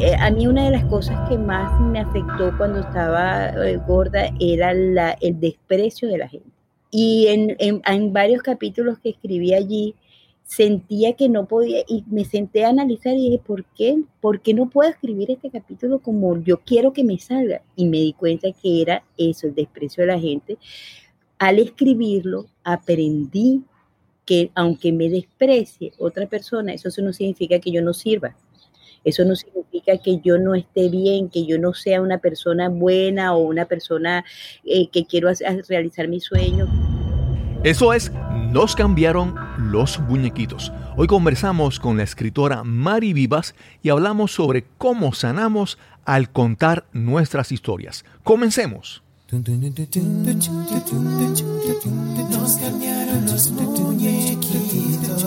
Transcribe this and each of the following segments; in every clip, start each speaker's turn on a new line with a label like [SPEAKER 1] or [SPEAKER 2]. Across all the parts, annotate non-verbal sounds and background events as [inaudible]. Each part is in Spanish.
[SPEAKER 1] eh, a mí una de las cosas que más me afectó cuando estaba eh, gorda era el desprecio de la gente. Y en, en, varios capítulos que escribí allí, sentía que no podía, y me senté a analizar y dije, ¿por qué? ¿Por qué no puedo escribir este capítulo como yo quiero que me salga? Y me di cuenta que era eso, el desprecio de la gente. Al escribirlo, aprendí que aunque me desprecie otra persona, eso no significa que yo no sirva. Eso no significa que yo no esté bien, que yo no sea una persona buena o una persona eh, que quiero realizar mi sueño.
[SPEAKER 2] Eso es, nos cambiaron los muñequitos. Hoy conversamos con la escritora Mari Vivas y hablamos sobre cómo sanamos al contar nuestras historias. Comencemos. Nos cambiaron los muñequitos.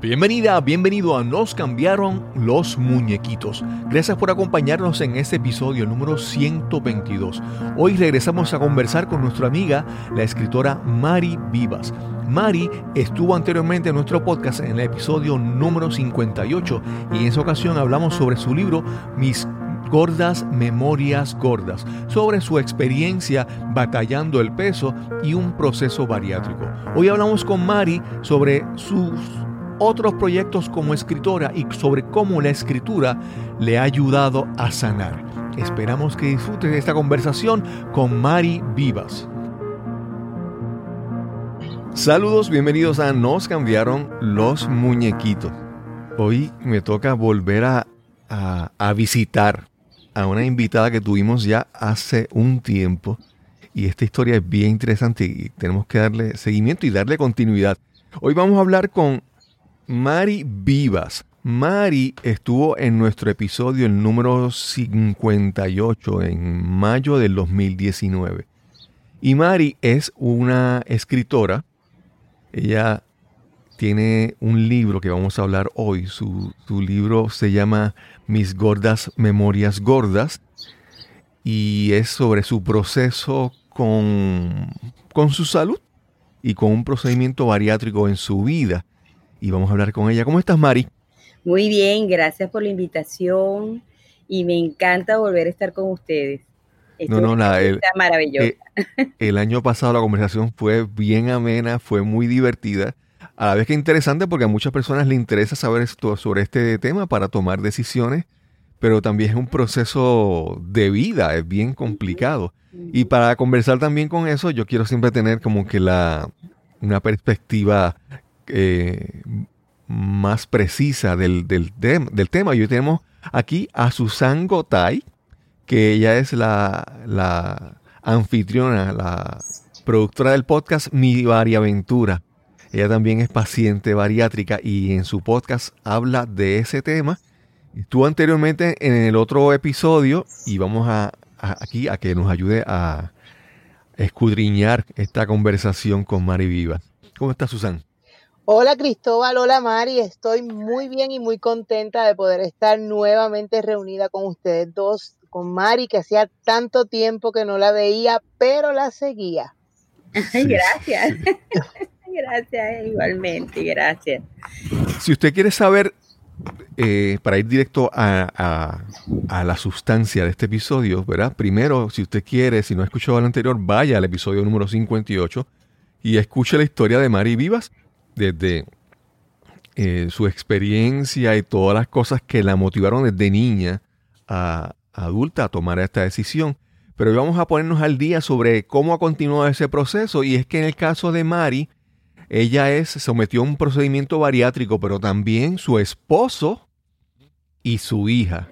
[SPEAKER 2] Bienvenida, bienvenido a Nos cambiaron los muñequitos. Gracias por acompañarnos en este episodio número 122. Hoy regresamos a conversar con nuestra amiga, la escritora Mari Vivas. Mari estuvo anteriormente en nuestro podcast en el episodio número 58 y en esa ocasión hablamos sobre su libro Mis gordas memorias gordas, sobre su experiencia batallando el peso y un proceso bariátrico. Hoy hablamos con Mari sobre sus otros proyectos como escritora y sobre cómo la escritura le ha ayudado a sanar. Esperamos que disfrutes de esta conversación con Mari Vivas. Saludos, bienvenidos a Nos cambiaron los muñequitos. Hoy me toca volver a, a, visitar a una invitada que tuvimos ya hace un tiempo. Y esta historia es bien interesante y tenemos que darle seguimiento y darle continuidad. Hoy vamos a hablar con Mari Vivas. Mari estuvo en nuestro episodio el número 58 en mayo del 2019. Y Mari es una escritora. Ella tiene un libro que vamos a hablar hoy. Su, libro se llama Mis gordas memorias gordas. Y es sobre su proceso con, con su salud y con un procedimiento bariátrico en su vida y vamos a hablar con ella. ¿Cómo estás, Mari?
[SPEAKER 1] Muy bien, gracias por la invitación y me encanta volver a estar con ustedes.
[SPEAKER 2] no, no, nada. El, maravillosa. Eh, el año pasado la conversación fue bien amena, fue muy divertida. A la vez que interesante porque a muchas personas les interesa saber esto, sobre este tema para tomar decisiones, pero también es un proceso de vida, es bien complicado. Y para conversar también con eso, yo quiero siempre tener como que la, una perspectiva eh, más precisa del, del, del, tema. Y hoy tenemos aquí a Susan Gotay, que ella es la, la anfitriona, la productora del podcast Mi Variaventura. Ella también es paciente bariátrica y en su podcast habla de ese tema. Estuvo anteriormente en el otro episodio y vamos a, aquí a que nos ayude a escudriñar esta conversación con Mari Viva. ¿Cómo está Susan?
[SPEAKER 3] Hola Cristóbal, hola Mari, estoy muy bien y muy contenta de poder estar nuevamente reunida con ustedes dos, con Mari, que hacía tanto tiempo que no la veía, pero la seguía.
[SPEAKER 1] Gracias. [laughs] gracias, igualmente, gracias.
[SPEAKER 2] Si usted quiere saber, eh, para ir directo a, a, la sustancia de este episodio, ¿verdad? Primero, si usted quiere, si no ha escuchado el anterior, vaya al episodio número 58 y escuche la historia de Mari Vivas desde eh, su experiencia y todas las cosas que la motivaron desde niña a, adulta a tomar esta decisión. Pero hoy vamos a ponernos al día sobre cómo ha continuado ese proceso. Y es que en el caso de Mari, ella es, sometió a un procedimiento bariátrico, pero también su esposo y su hija.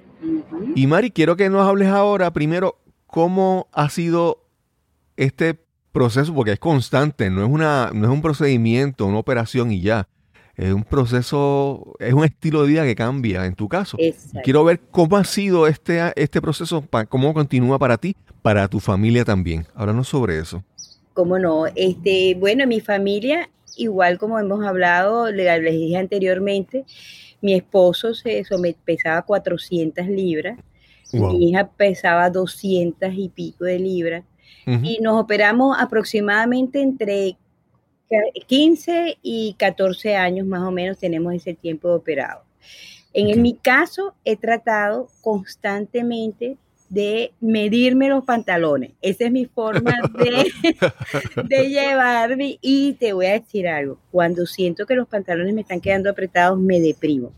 [SPEAKER 2] Y Mari, quiero que nos hables ahora primero cómo ha sido este proceso, porque es constante, no es, una, no es un procedimiento, una operación y ya. Es un proceso, es un estilo de vida que cambia en tu caso. Quiero ver cómo ha sido este, este proceso, cómo continúa para ti, para tu familia también. Háblanos sobre eso.
[SPEAKER 1] Cómo no. Este, bueno, mi familia igual como hemos hablado, le- les dije anteriormente, mi esposo se somet- pesaba 400 libras,
[SPEAKER 2] Wow.
[SPEAKER 1] mi hija pesaba 200 y pico de libras, Y nos operamos aproximadamente entre ca- 15 y 14 años más o menos tenemos ese tiempo de operado. En mi caso, he tratado constantemente de medirme los pantalones. Esa es mi forma de, [laughs] de llevarme. Y te voy a decir algo, cuando siento que los pantalones me están quedando apretados, me deprimo.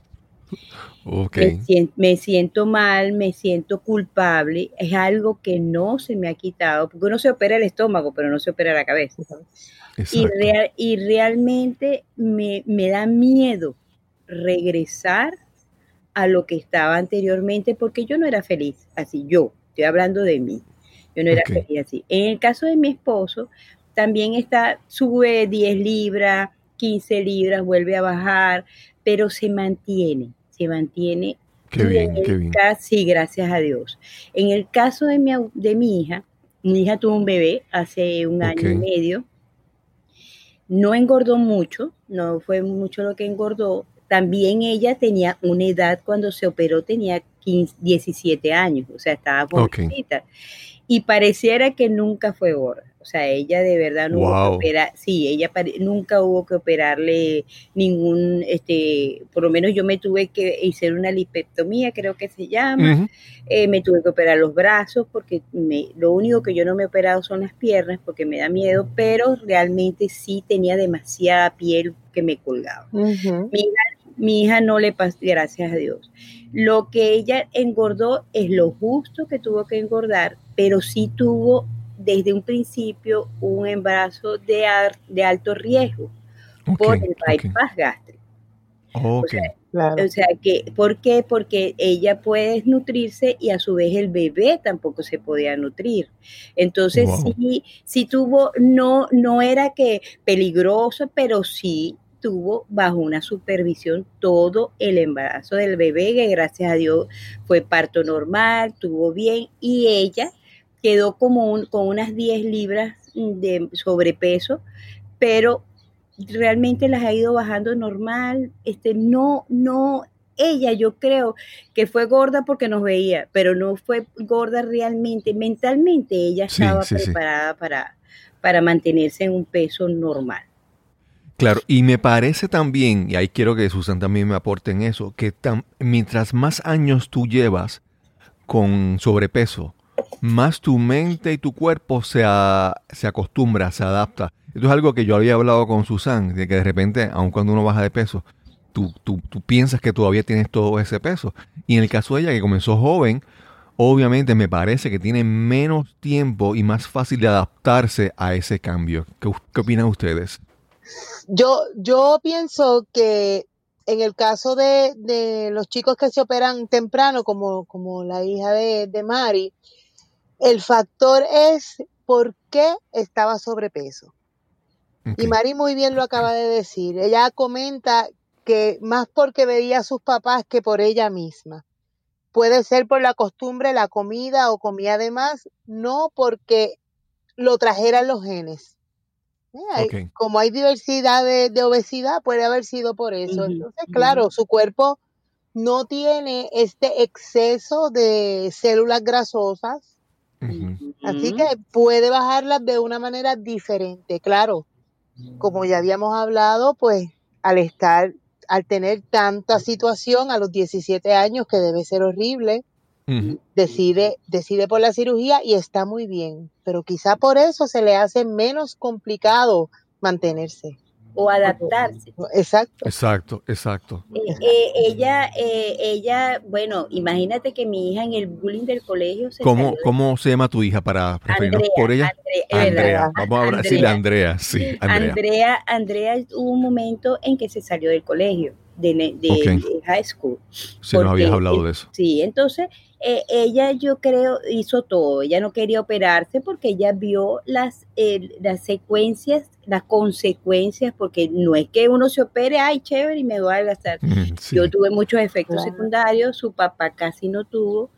[SPEAKER 2] Ok.
[SPEAKER 1] Me, sien- me siento mal, me siento culpable. Es algo que no se me ha quitado, porque uno se opera el estómago, pero no se opera la cabeza. Y, real- y realmente me, me da miedo regresar a lo que estaba anteriormente, porque yo no era feliz así, yo, estoy hablando de mí, yo no era feliz así. En el caso de mi esposo, también está, sube 10 libras, 15 libras, vuelve a bajar, pero se mantiene, se mantiene
[SPEAKER 2] Qué bien, bien.
[SPEAKER 1] Sí, gracias a Dios. En el caso de mi, de mi hija, mi hija tuvo un bebé hace un año y medio. No engordó mucho, no fue mucho lo que engordó. También ella tenía una edad cuando se operó, tenía 15, 17 años, o sea, estaba jovencita. Y pareciera que nunca fue gorda. O sea, ella de verdad no hubo que operar, sí, ella nunca hubo que operarle ningún, este, por lo menos yo me tuve que hacer una lipectomía, creo que se llama, eh, me tuve que operar los brazos porque me, lo único que yo no me he operado son las piernas porque me da miedo, pero realmente sí tenía demasiada piel que me colgaba.
[SPEAKER 3] Ujú.
[SPEAKER 1] Mi hija no le pasó, gracias a Dios. Lo que ella engordó es lo justo que tuvo que engordar, pero sí tuvo desde un principio un embarazo de, ar- de alto riesgo por el bypass gástrico.
[SPEAKER 2] Ok.
[SPEAKER 3] Claro.
[SPEAKER 1] O sea, que, ¿por qué? Porque ella puede nutrirse y a su vez el bebé tampoco se podía nutrir. Entonces,
[SPEAKER 2] Wow.
[SPEAKER 1] sí, sí tuvo, no, no era que peligroso, pero sí tuvo bajo una supervisión todo el embarazo del bebé, que gracias a Dios fue parto normal, tuvo bien, y ella quedó como un, con unas 10 libras de sobrepeso, pero realmente las ha ido bajando normal, este, no, no, ella yo creo que fue gorda porque nos veía, pero no fue gorda realmente, mentalmente ella estaba
[SPEAKER 2] sí, sí.
[SPEAKER 1] preparada para, para mantenerse en un peso normal.
[SPEAKER 2] Claro, y me parece también, y ahí quiero que Susan también me aporte en eso, que mientras más años tú llevas con sobrepeso, más tu mente y tu cuerpo se, a- se acostumbra, se adapta. Esto es algo que yo había hablado con Susan, de que de repente, aun cuando uno baja de peso, tú, tú, tú piensas que todavía tienes todo ese peso. Y en el caso de ella, que comenzó joven, obviamente me parece que tiene menos tiempo y más fácil de adaptarse a ese cambio. ¿Qué, qué opinan ustedes?
[SPEAKER 3] Yo, yo pienso que en el caso de, de los chicos que se operan temprano, como, como la hija de, de Mari, el factor es por qué estaba sobrepeso. Y. Mari muy bien lo acaba de decir. Ella comenta que más porque veía a sus papás que por ella misma. Puede ser por la costumbre, la comida o comía de más, no porque lo trajeran los genes. Eh. Como hay diversidad de, de obesidad, puede haber sido por eso. Entonces, claro, su cuerpo no tiene este exceso de células grasosas, Así que puede bajarlas de una manera diferente. Claro, como ya habíamos hablado, pues al estar, al tener tanta situación a los 17 años, que debe ser horrible, decide, decide por la cirugía y está muy bien, pero quizá por eso se le hace menos complicado mantenerse.
[SPEAKER 1] O adaptarse.
[SPEAKER 3] Exacto.
[SPEAKER 2] Exacto, exacto.
[SPEAKER 1] Eh, eh, ella, eh, ella, bueno, imagínate que mi hija en el bullying del colegio se
[SPEAKER 2] ¿Cómo,
[SPEAKER 1] de-
[SPEAKER 2] ¿Cómo se llama tu hija para referirnos
[SPEAKER 1] Andrea,
[SPEAKER 2] por ella?
[SPEAKER 1] Andrea.
[SPEAKER 2] Andrea. Vamos a hablar- decirle
[SPEAKER 1] Andrea.
[SPEAKER 2] Andrea. Sí, Andrea.
[SPEAKER 1] Andrea, Andrea hubo un momento en que se salió del colegio, de, de- high school.
[SPEAKER 2] Si nos habías hablado de eso.
[SPEAKER 1] Sí, entonces eh, ella yo creo hizo todo, ella no quería operarse porque ella vio las, eh, las secuencias, las consecuencias, porque no es que uno se opere, ay, chévere, y me voy a gastar.
[SPEAKER 2] Mm, sí.
[SPEAKER 1] Yo tuve muchos efectos
[SPEAKER 3] Claro.
[SPEAKER 1] secundarios, su papá casi no tuvo,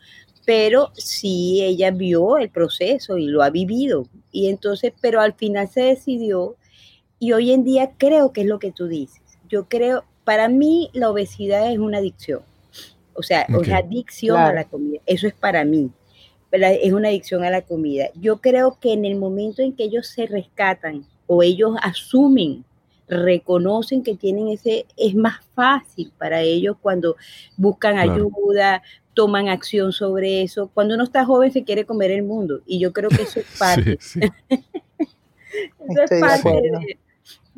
[SPEAKER 1] pero sí ella vio el proceso y lo ha vivido. Y entonces, pero al final se decidió Y hoy en día creo que es lo que tú dices. Yo creo, para mí la obesidad es una adicción. O sea, es adicción a la comida. Eso es para mí. Es una adicción a la comida. Yo creo que en el momento en que ellos se rescatan o ellos asumen, reconocen que tienen ese, es más fácil para ellos cuando buscan ayuda, toman acción sobre eso. Cuando uno está joven se quiere comer el mundo y yo creo que eso es [laughs] parte. [laughs] eso es parte de,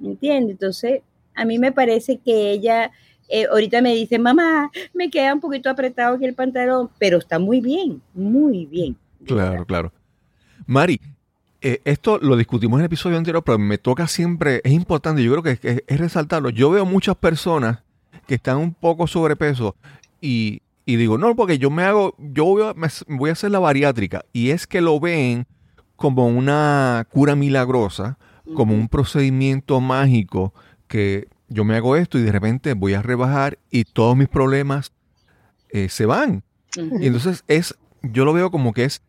[SPEAKER 1] ¿entiendes? Entonces, a mí me parece que ella eh, ahorita me dice, mamá, me queda un poquito apretado aquí el pantalón, pero está muy bien, muy bien.
[SPEAKER 2] Claro, claro. Mari, eh, esto lo discutimos en el episodio anterior, pero me toca siempre, es importante, yo creo que es, es resaltarlo. Yo veo muchas personas que están un poco sobrepeso y, y digo, no, porque yo me hago, yo voy a, voy a hacer la bariátrica y es que lo ven como una cura milagrosa, como un procedimiento mágico que yo me hago esto y de repente voy a rebajar y todos mis problemas eh, se van. Y entonces es, yo lo veo como que es,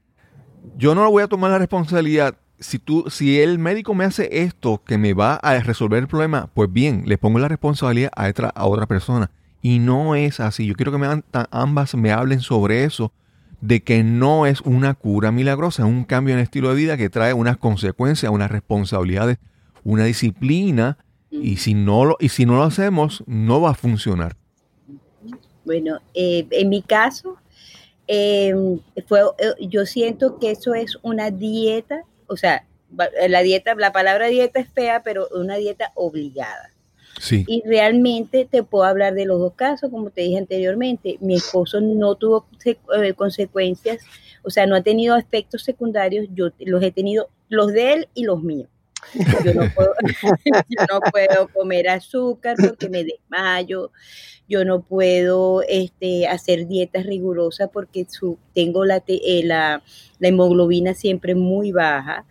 [SPEAKER 2] yo no voy a tomar la responsabilidad. Si tú, si el médico me hace esto que me va a resolver el problema, pues bien, le pongo la responsabilidad a otra, a otra persona. Y no es así. Yo quiero que me, ambas me hablen sobre eso, de que no es una cura milagrosa, es un cambio en el estilo de vida que trae unas consecuencias, unas responsabilidades, una disciplina y si no lo, y si no lo hacemos, no va a funcionar.
[SPEAKER 1] Bueno, eh, en mi caso, em, fue, eh, yo siento que eso es una dieta, o sea, la dieta, la palabra dieta es fea, pero una dieta obligada. Sí. Y realmente te puedo hablar de los dos casos, como te dije anteriormente. Mi esposo no tuvo eh, consecuencias, o sea, no ha tenido efectos secundarios. Yo los he tenido, los de él y los míos. [laughs] [laughs] Yo no, puedo, comer azúcar porque me desmayo. Yo no puedo este, hacer dietas rigurosas porque su, tengo la, eh, la, la, hemoglobina siempre muy baja.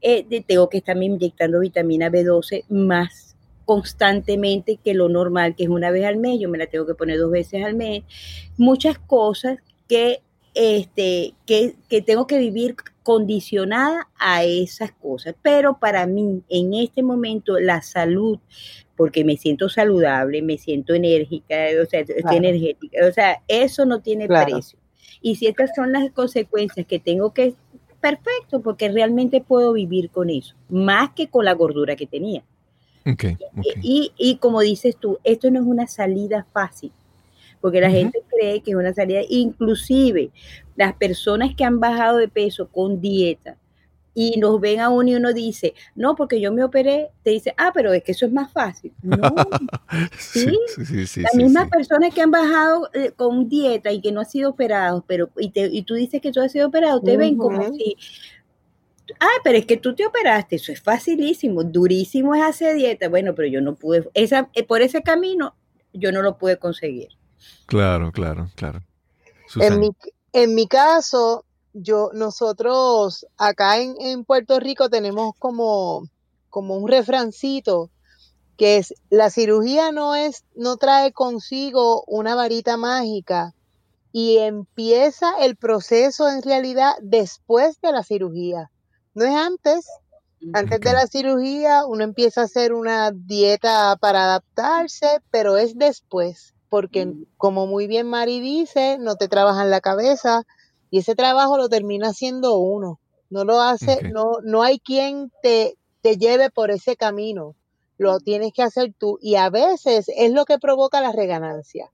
[SPEAKER 1] Eh, tengo que estarme inyectando vitamina B12 más constantemente que lo normal, que es una vez al mes. Yo me la tengo que poner dos veces al mes. Muchas cosas que este, que, que, tengo que vivir condicionada a esas cosas. Pero para mí, en este momento, la salud, porque me siento saludable, me siento enérgica, o sea, energética, o sea, eso no tiene precio. Y si estas son las consecuencias que tengo que, perfecto, porque realmente puedo vivir con eso, más que con la gordura que tenía. Y, y como dices tú, esto no es una salida fácil porque la gente cree que es una salida, inclusive las personas que han bajado de peso con dieta y nos ven a uno y uno dice, no, porque yo me operé, te dice, ah, pero es que eso es más fácil. [laughs] No, sí, las mismas personas que han bajado eh, con dieta y que no han sido operados, pero y, y tú dices que tú has sido operado, te ven como si ah, pero es que tú te operaste, eso es facilísimo, durísimo es hacer dieta. Bueno, pero yo no pude, esa, eh, por ese camino yo no lo pude conseguir.
[SPEAKER 2] Claro, claro, claro.
[SPEAKER 3] En mi, en mi caso, yo, nosotros acá en, en Puerto Rico tenemos como, como un refrancito que es la cirugía no es, no trae consigo una varita mágica y empieza el proceso en realidad después de la cirugía. No es antes. Antes de la cirugía uno empieza a hacer una dieta para adaptarse, pero es después porque como muy bien Mari dice, no te trabajan la cabeza y ese trabajo lo termina haciendo uno. No lo hace, no, no hay quien te, te lleve por ese camino. Lo tienes que hacer tú. Y a veces es lo que provoca la reganancia.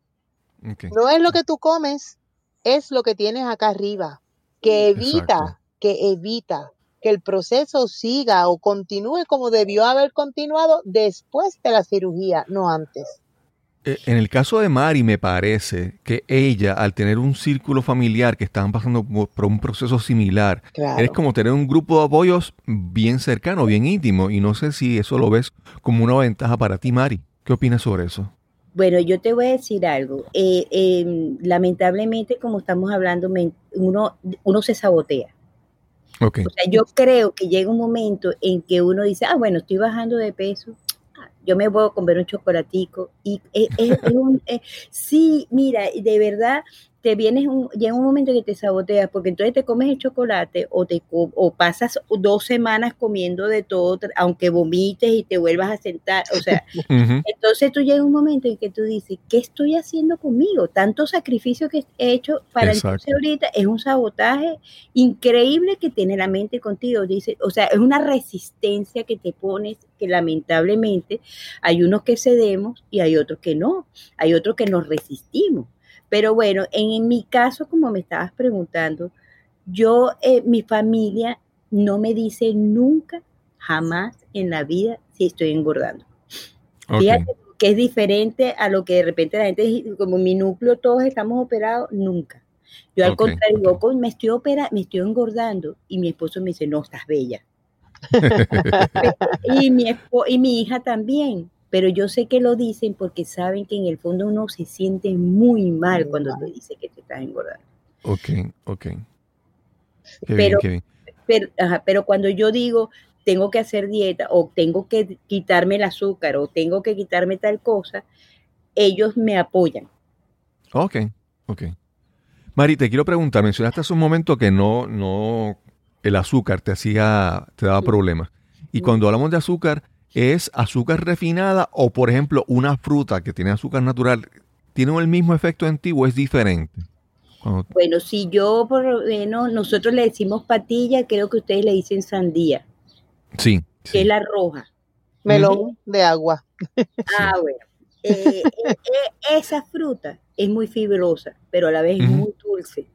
[SPEAKER 3] No es lo que tú comes, es lo que tienes acá arriba, que evita, que evita que el proceso siga o continúe como debió haber continuado después de la cirugía, no antes.
[SPEAKER 2] Eh, en el caso de Mari, me parece que ella, al tener un círculo familiar que estaban pasando por un proceso similar, es como tener un grupo de apoyos bien cercano, bien íntimo. Y no sé si eso lo ves como una ventaja para ti, Mari. ¿Qué opinas sobre eso?
[SPEAKER 1] Bueno, yo te voy a decir algo. Eh, em, lamentablemente, como estamos hablando, uno, uno se sabotea. Okay. O sea, yo creo que llega un momento en que uno dice, ah, bueno, estoy bajando de peso, yo me voy a comer un chocolatico y es, un, sí, mira, de verdad, te vienes un, llega un momento que te saboteas porque entonces te comes el chocolate o te o pasas dos semanas comiendo de todo aunque vomites y te vuelvas a sentar o sea [laughs] entonces tú llega un momento en que tú dices qué estoy haciendo conmigo tanto sacrificio que he hecho para entonces ahorita es un sabotaje increíble que tiene la mente contigo dice o sea es una resistencia que te pones que lamentablemente hay unos que cedemos y hay otros que no hay otros que nos resistimos pero bueno, en, mi caso, como me estabas preguntando, yo, eh, mi familia no me dice nunca, jamás en la vida si estoy engordando. Fíjate que es diferente a lo que de repente la gente, como mi núcleo, todos estamos operados, nunca. Yo al contrario, me estoy operando, me estoy engordando y mi esposo me dice, no, estás bella. [laughs] [laughs] y, mi y mi hija también pero yo sé que lo dicen porque saben que en el fondo uno se siente muy mal cuando te dice que te estás engordando.
[SPEAKER 2] Ok, ok.
[SPEAKER 1] pero, Pero, cuando yo digo, tengo que hacer dieta o tengo que quitarme el azúcar o tengo que quitarme tal cosa, ellos me apoyan.
[SPEAKER 2] Ok, ok. Mari, te quiero preguntar, mencionaste hace un momento que no, no, el azúcar te hacía, te daba problemas. Y cuando hablamos de azúcar, es azúcar refinada o, por ejemplo, una fruta que tiene azúcar natural, ¿tiene el mismo efecto en ti o es diferente?
[SPEAKER 1] Bueno, si yo por lo menos, nosotros le decimos patilla, creo que ustedes le dicen sandía.
[SPEAKER 2] Sí.
[SPEAKER 1] Que es la roja.
[SPEAKER 3] Melón de agua.
[SPEAKER 1] Ah, bueno. Eh, eh, eh, esa fruta es muy fibrosa, pero a la vez es muy dulce.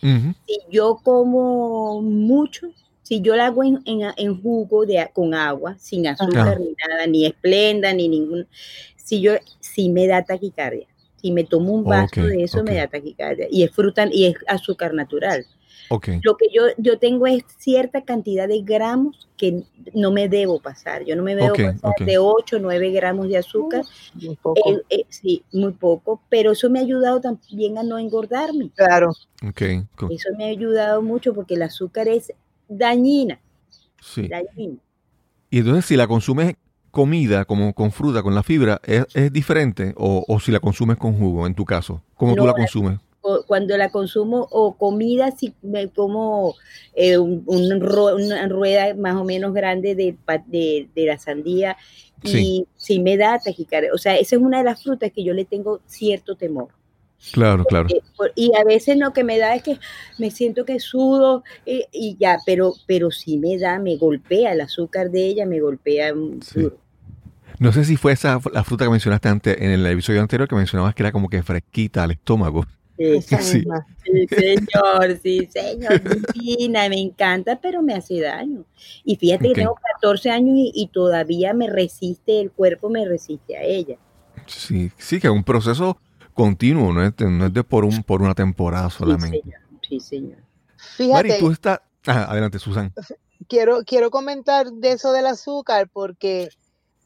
[SPEAKER 1] Si yo como mucho, si yo la hago en, en, jugo de, con agua, sin azúcar ni nada, ni esplenda, ni ningún, si yo, si me da taquicardia. Si me tomo un vaso de eso, me da taquicardia. Y es fruta, y es azúcar natural. Lo que yo, yo tengo es cierta cantidad de gramos que no me debo pasar. Yo no me debo pasar de 8 o 9 gramos de azúcar. Muy poco. Eh, eh, sí, muy poco. Pero eso me ha ayudado también a no engordarme.
[SPEAKER 3] Claro.
[SPEAKER 1] Eso me ha ayudado mucho porque el azúcar es dañina.
[SPEAKER 2] Sí. Y entonces si la consumes comida, como con fruta, con la fibra, ¿es, diferente? O, si la consumes con jugo, en tu caso? ¿Cómo tú la consumes?
[SPEAKER 1] Cuando la consumo o comida, si me como eh, una rueda más o menos grande de, de, la sandía y si me da taquicardia. O sea, esa es una de las frutas que yo le tengo cierto temor.
[SPEAKER 2] Claro, claro.
[SPEAKER 1] y a veces lo que me da es que me siento que sudo y, ya, pero, pero sí me da, me golpea el azúcar de ella, me golpea duro.
[SPEAKER 2] No sé si fue esa la fruta que mencionaste antes en el episodio anterior que mencionabas que era como que fresquita al estómago. [laughs]
[SPEAKER 1] Sí, sí. señor, sí, señor, divina, me encanta, pero me hace daño. Y fíjate que tengo 14 años y, y, todavía me resiste, el cuerpo me resiste a ella.
[SPEAKER 2] Sí, sí, que es un proceso continuo, no es, de por, un, por una temporada solamente.
[SPEAKER 1] Sí, señor.
[SPEAKER 2] Fíjate, Mari, tú estás... adelante, Susan.
[SPEAKER 3] Quiero, quiero comentar de eso del azúcar porque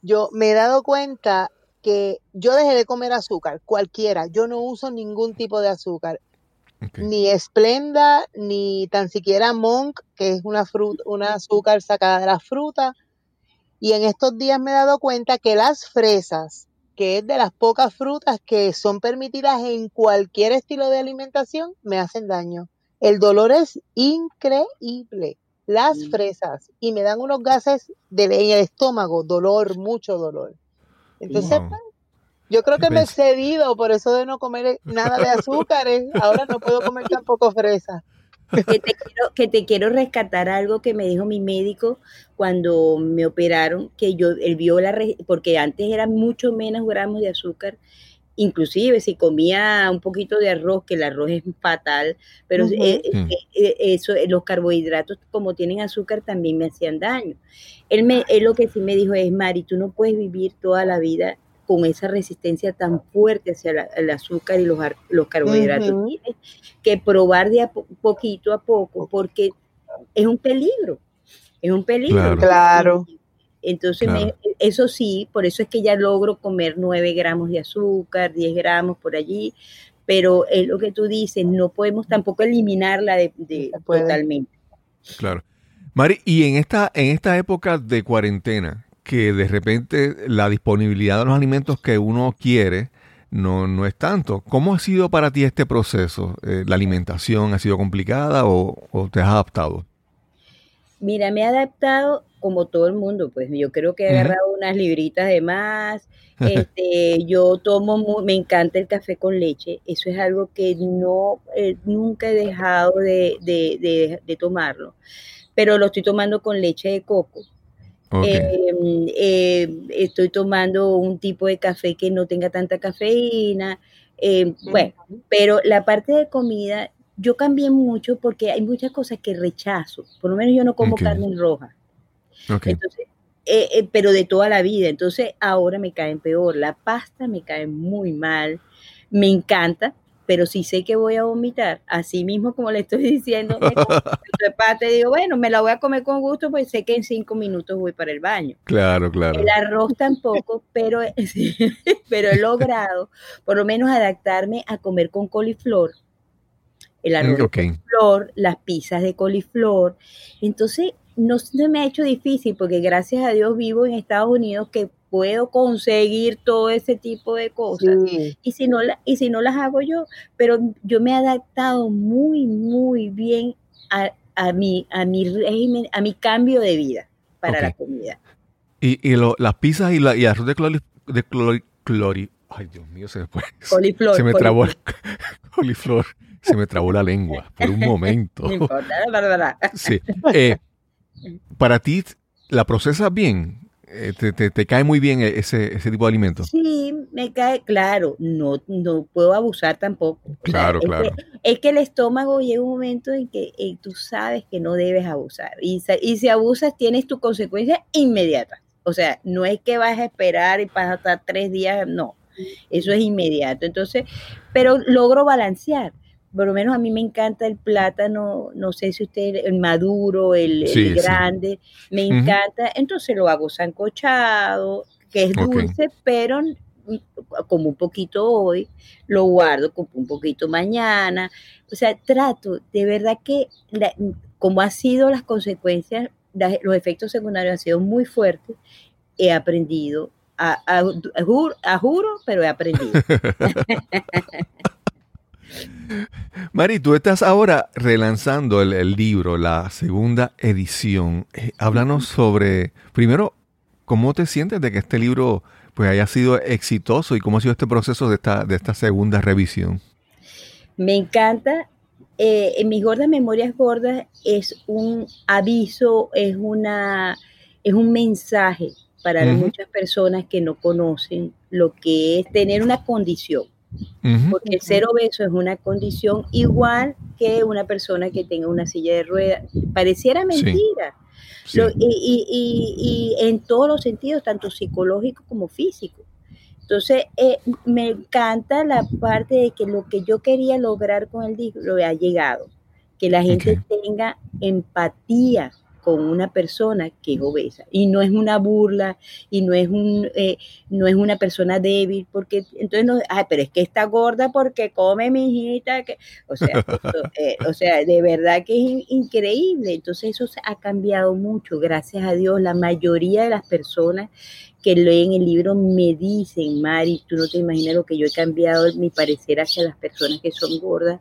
[SPEAKER 3] yo me he dado cuenta que yo dejé de comer azúcar, cualquiera. Yo no uso ningún tipo de azúcar. Ni esplenda, ni tan siquiera monk, que es una fruta, una azúcar sacada de la fruta. Y en estos días me he dado cuenta que las fresas que es de las pocas frutas que son permitidas en cualquier estilo de alimentación, me hacen daño. El dolor es increíble. Las mm. fresas y me dan unos gases de en el estómago, dolor, mucho dolor. Entonces, pues, yo creo que me he cedido por eso de no comer nada de azúcares. Ahora no puedo comer tampoco fresas
[SPEAKER 1] que te, quiero, que te quiero rescatar algo que me dijo mi médico cuando me operaron, que yo, él vio la, porque antes eran mucho menos gramos de azúcar, inclusive si comía un poquito de arroz, que el arroz es fatal, pero eh, eh, mm. eh, eso, los carbohidratos como tienen azúcar también me hacían daño. Él, me, él lo que sí me dijo es, Mari, tú no puedes vivir toda la vida con esa resistencia tan fuerte hacia el azúcar y los, los carbohidratos. que probar de a poquito a poco, porque es un peligro, es un peligro.
[SPEAKER 3] Claro.
[SPEAKER 1] Entonces, eso sí, por eso es que ya logro comer 9 gramos de azúcar, 10 gramos por allí, pero es lo que tú dices, no podemos tampoco eliminarla de, totalmente.
[SPEAKER 2] Claro. Mari, y en esta, en esta época de cuarentena, que de repente la disponibilidad de los alimentos que uno quiere no, no es tanto. ¿Cómo ha sido para ti este proceso? Eh, ¿La alimentación ha sido complicada o, te has adaptado?
[SPEAKER 1] Mira, me he adaptado como todo el mundo, pues yo creo que he agarrado unas libritas de más. Este, [laughs] yo tomo, me encanta el café con leche. Eso es algo que no, eh, nunca he dejado de, de tomarlo, pero lo estoy tomando con leche de coco Em, eh, estoy tomando un tipo de café que no tenga tanta cafeína. Em, bueno, pero la parte de comida, yo cambié mucho porque hay muchas cosas que rechazo. Por lo menos yo no como carne roja. Entonces, eh, eh, pero de toda la vida. Entonces ahora me caen peor. La pasta me cae muy mal. Me encanta, pero si sé que voy a vomitar, así mismo como le estoy [laughs] diciendo, te [laughs] digo, bueno, me la voy a comer con gusto, pues sé que en cinco minutos voy para el baño.
[SPEAKER 2] Claro, claro.
[SPEAKER 1] El arroz tampoco, [laughs] pero, pero he logrado por lo menos adaptarme a comer con coliflor. El arroz de coliflor, las pizzas de coliflor. Entonces, no se me ha hecho difícil porque gracias a Dios vivo en Estados Unidos que puedo conseguir todo ese tipo de cosas. Y, si no y si no las hago yo, pero yo me he adaptado muy, muy bien a, a, mi, a mi régimen, a mi cambio de vida para la comida.
[SPEAKER 2] Y, y las pizzas y, la, y arroz de clori, de clori, ay Dios mío, se me fue.
[SPEAKER 1] Coliflor.
[SPEAKER 2] Se me trabó el coliflor. [laughs] Se me trabó la lengua por un momento. [laughs]
[SPEAKER 1] No importa, la verdad.
[SPEAKER 2] Sí. Eh, [laughs] para ti, ¿la procesas bien? Eh, te, cae muy bien e-, ese, ese tipo de alimentos.
[SPEAKER 1] Sí, me cae, claro, no, no puedo abusar tampoco.
[SPEAKER 2] Claro, claro.
[SPEAKER 1] Es que, el estómago llega un momento en que eh, tú sabes que no debes abusar. Y, y si abusas, tienes tu consecuencia inmediata. O sea, no es que vas a esperar y vas a estar tres días, no. Eso es inmediato. Entonces, pero logro balancear por lo menos a mí me encanta el plátano, no sé si usted, el maduro, el, grande, me encanta, entonces lo hago sancochado, que es dulce, pero como un poquito hoy, lo guardo como un poquito mañana, o sea, trato, de verdad que como han sido las consecuencias, los efectos secundarios han sido muy fuertes, he aprendido, a, a juro, pero he aprendido. [laughs]
[SPEAKER 2] Mari, tú estás ahora relanzando el, libro, la segunda edición. Eh, háblanos sobre, primero, cómo te sientes de que este libro pues haya sido exitoso y cómo ha sido este proceso de esta, de esta segunda revisión.
[SPEAKER 1] Me encanta. Eh, en mis gordas memorias gordas es un aviso, es una, es un mensaje para muchas personas que no conocen lo que es tener una condición porque el ser obeso es una condición igual que una persona que tenga una silla de ruedas. Pareciera mentira. y, en todos los sentidos, tanto psicológico como físico. Entonces, eh, me encanta la parte de que lo que yo quería lograr con el libro ha llegado, que la gente tenga empatía con una persona que es obesa. Y no es una burla y no es un eh, no es una persona débil porque entonces no ay, pero es que está gorda porque come mi hijita que o sea [laughs] eh, o sea de verdad que es increíble. Entonces eso ha cambiado mucho gracias a Dios. La mayoría de las personas que leen el libro me dicen Mari tú no te imaginas lo que yo he cambiado mi parecer hacia las personas que son gordas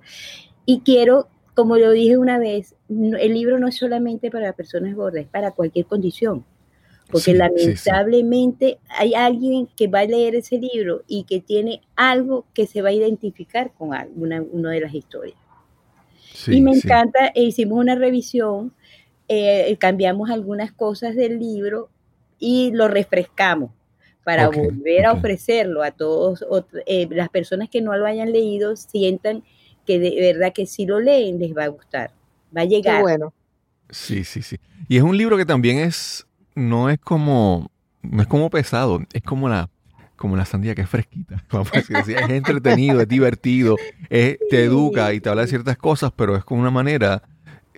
[SPEAKER 1] y quiero como lo dije una vez, el libro no es solamente para personas gordas, es para cualquier condición. Porque lamentablemente hay alguien que va a leer ese libro y que tiene algo que se va a identificar con alguna una de las historias. y me encanta, e hicimos una revisión, eh, cambiamos algunas cosas del libro y lo refrescamos para volver a ofrecerlo a todos, eh, las personas que no lo hayan leído sientan que de verdad que si lo leen les va a gustar, va a llegar.
[SPEAKER 3] bueno.
[SPEAKER 2] Sí, sí, sí. Y es un libro que también es, no es como, no es como pesado, es como la, como la sandía que es fresquita. [laughs] Vamos a decir, es entretenido, es divertido, te educa y te habla de ciertas cosas, pero es con una manera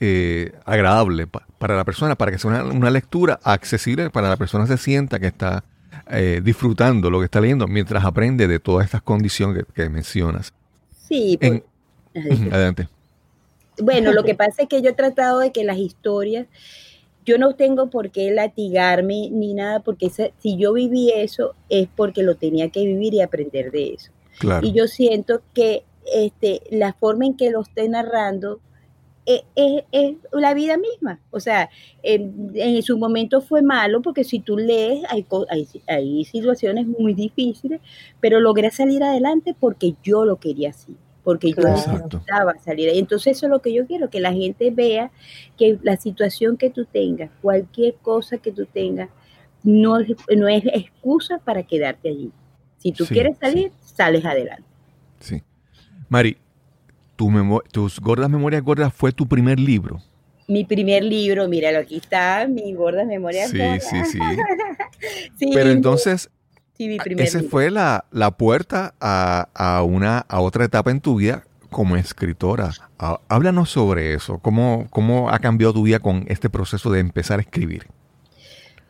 [SPEAKER 2] eh, agradable para la persona, para que sea una, lectura accesible, para la persona se sienta que está eh, disfrutando lo que está leyendo mientras aprende de todas estas condiciones que, mencionas.
[SPEAKER 1] Sí, pues,
[SPEAKER 2] Adelante.
[SPEAKER 1] Bueno, lo que pasa es que yo he tratado de que las historias, yo no tengo por qué latigarme ni nada, porque si yo viví eso es porque lo tenía que vivir y aprender de eso. Y yo siento que este, la forma en que lo esté narrando es, la vida misma. O sea, en, su momento fue malo porque si tú lees hay, hay, hay situaciones muy difíciles, pero logré salir adelante porque yo lo quería así porque yo necesitaba salir. Entonces eso es lo que yo quiero, que la gente vea que la situación que tú tengas, cualquier cosa que tú tengas, no, no es excusa para quedarte allí. Si tú quieres salir, sales adelante.
[SPEAKER 2] Sí. Mari, tu tus Gordas Memorias Gordas fue tu primer libro.
[SPEAKER 1] Mi primer libro, míralo, aquí está, mi Gordas Memorias Gordas. Sí, sí, [laughs]
[SPEAKER 2] sí. Pero entonces, esa fue la, puerta a, una, a otra etapa en tu vida como escritora. Háblanos sobre eso. ¿Cómo, ¿Cómo ha cambiado tu vida con este proceso de empezar a escribir?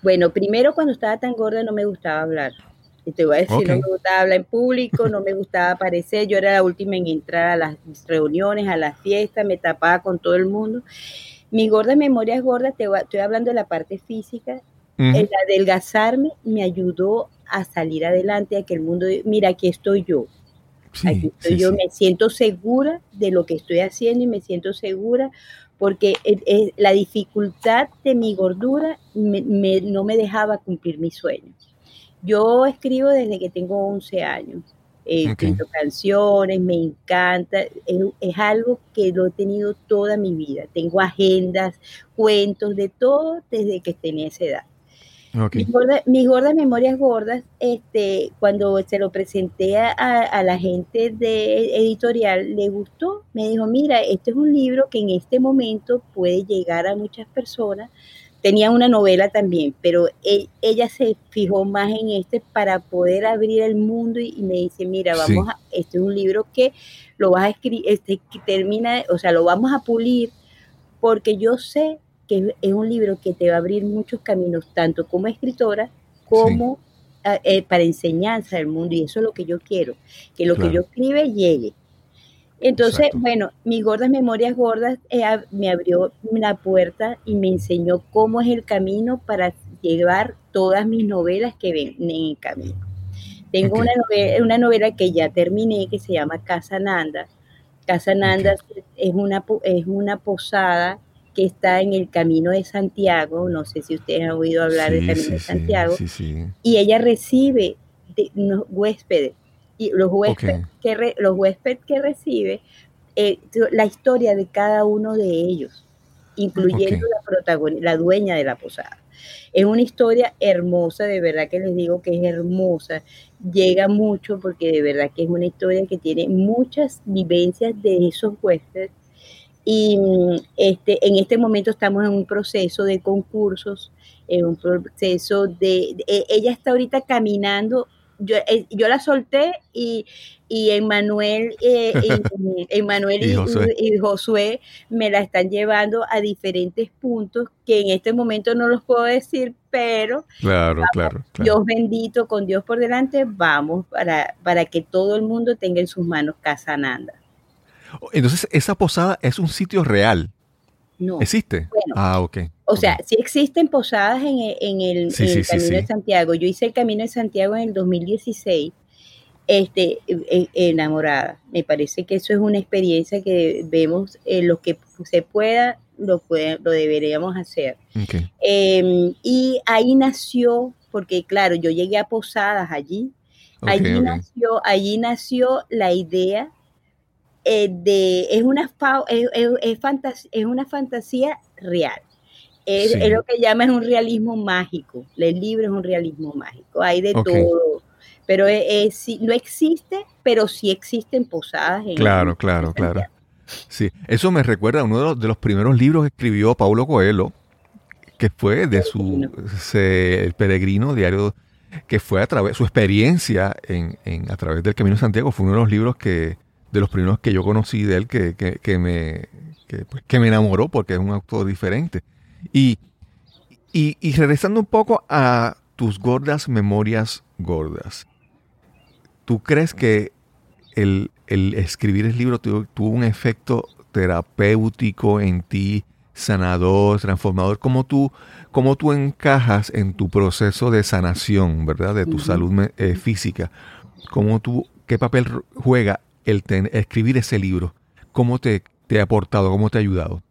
[SPEAKER 1] Bueno, primero cuando estaba tan gorda no me gustaba hablar. Y te voy a decir, no me gustaba hablar en público, no me gustaba aparecer. Yo era la última en entrar a las reuniones, a las fiestas, me tapaba con todo el mundo. Mi gorda memoria es gorda, te estoy hablando de la parte física. El adelgazarme me ayudó a salir adelante, a que el mundo, mira, aquí estoy yo. aquí estoy yo, me siento segura de lo que estoy haciendo y me siento segura porque la dificultad de mi gordura no me dejaba cumplir mis sueños. Yo escribo desde que tengo 11 años. Eh, canciones, me encanta, es, algo que lo he tenido toda mi vida. Tengo agendas, cuentos, de todo desde que tenía esa edad. Mis, gordas memorias gordas, este, cuando se lo presenté a, la gente de editorial, le gustó. Me dijo, mira, este es un libro que en este momento puede llegar a muchas personas. Tenía una novela también, pero ella se fijó más en este para poder abrir el mundo y, me dice, mira, vamos a, este es un libro que lo vas a escribir, este, que termina, o sea, lo vamos a pulir porque yo sé que es un libro que te va a abrir muchos caminos, tanto como escritora como ah, eh, para enseñanza del mundo. Y eso es lo que yo quiero, que lo que yo escribe llegue. Entonces, bueno, mis gordas memorias gordas eh, me abrió la puerta y me enseñó cómo es el camino para llevar todas mis novelas que ven en el camino. Tengo una, novela, una novela que ya terminé que se llama Casa Nanda. Casa Nanda es, una, es una posada que está en el Camino de Santiago, no sé si ustedes han oído hablar del Camino de Santiago, y ella recibe de, huéspedes, y los huéspedes, que los huéspedes que recibe, eh, la historia de cada uno de ellos, incluyendo la protagonista, la dueña de la posada. Es una historia hermosa, de verdad que les digo que es hermosa. Llega mucho porque de verdad que es una historia que tiene muchas vivencias de esos huéspedes y este, en este momento estamos en un proceso de concursos, en un proceso de, e, ella está ahorita caminando, yo, eh, yo la solté y, y Emmanuel, eh, [laughs] y, Josué. me la están llevando a diferentes puntos que en este momento no los puedo decir, pero
[SPEAKER 2] claro, claro,
[SPEAKER 1] Dios bendito, con Dios por delante, vamos para, para que todo el mundo tenga en sus manos Casa Nanda.
[SPEAKER 2] Entonces, esa posada es un sitio real. No. ¿Existe? ah, ok.
[SPEAKER 1] O sea, sí existen posadas en, el, Camino de Santiago. Yo hice el Camino de Santiago en el 2016, este, e, e, enamorada. Me parece que eso es una experiencia que vemos, en lo que se pueda, lo, lo deberíamos hacer. Em, y ahí nació, porque claro, yo llegué a posadas allí. allí, Nació, allí nació la idea eh, de, es, una, es, es, una fantasía real. Es, lo que llaman un realismo mágico. El libro es un realismo mágico. Hay de todo. Pero es, no existe, pero sí existen posadas. En
[SPEAKER 2] claro, claro, claro. Sí, eso me recuerda a uno de los, primeros libros que escribió Paulo Coelho, que fue de su el peregrino diario, que fue a través, su experiencia en, en, a través del Camino de Santiago, fue uno de los libros que, de los primeros que yo conocí de él que, me, pues, que, me enamoró porque es un autor diferente. Y, y, regresando un poco a tus gordas memorias gordas, ¿tú crees que el, escribir el libro tuvo, un efecto terapéutico en ti, sanador, transformador? ¿Cómo tú, cómo tú encajas en tu proceso de sanación, verdad? De tu salud eh, física. ¿Cómo tú ¿qué papel juega el escribir ese libro? ¿Cómo te, te ha aportado? ¿Cómo te ha ayudado?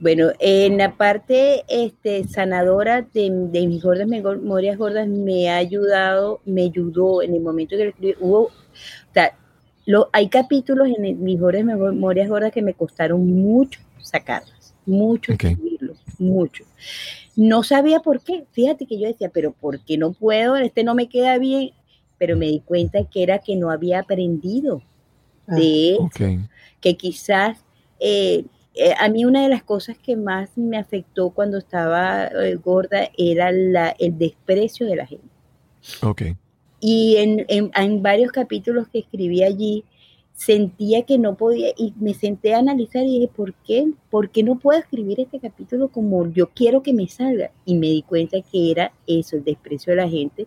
[SPEAKER 1] Bueno, en la parte este, sanadora de, mis gordas memorias gordas me ha ayudado, me ayudó en el momento que escribí. Hubo, o sea, lo, hay capítulos en mis gordas memorias gordas que me costaron mucho sacarlas, mucho escribirlos, mucho. No sabía por qué, fíjate que yo decía, pero ¿por qué no puedo? Este no me queda bien, pero me di cuenta que era que no había aprendido ah, de eso, que quizás... Eh, eh, a mí una de las cosas que más me afectó cuando estaba eh, gorda era el desprecio de la gente.
[SPEAKER 2] Ok.
[SPEAKER 1] Y en, varios capítulos que escribí allí, sentía que no podía, y me senté a analizar y dije, ¿por qué? ¿Por qué no puedo escribir este capítulo como yo quiero que me salga? Y me di cuenta que era eso, el desprecio de la gente.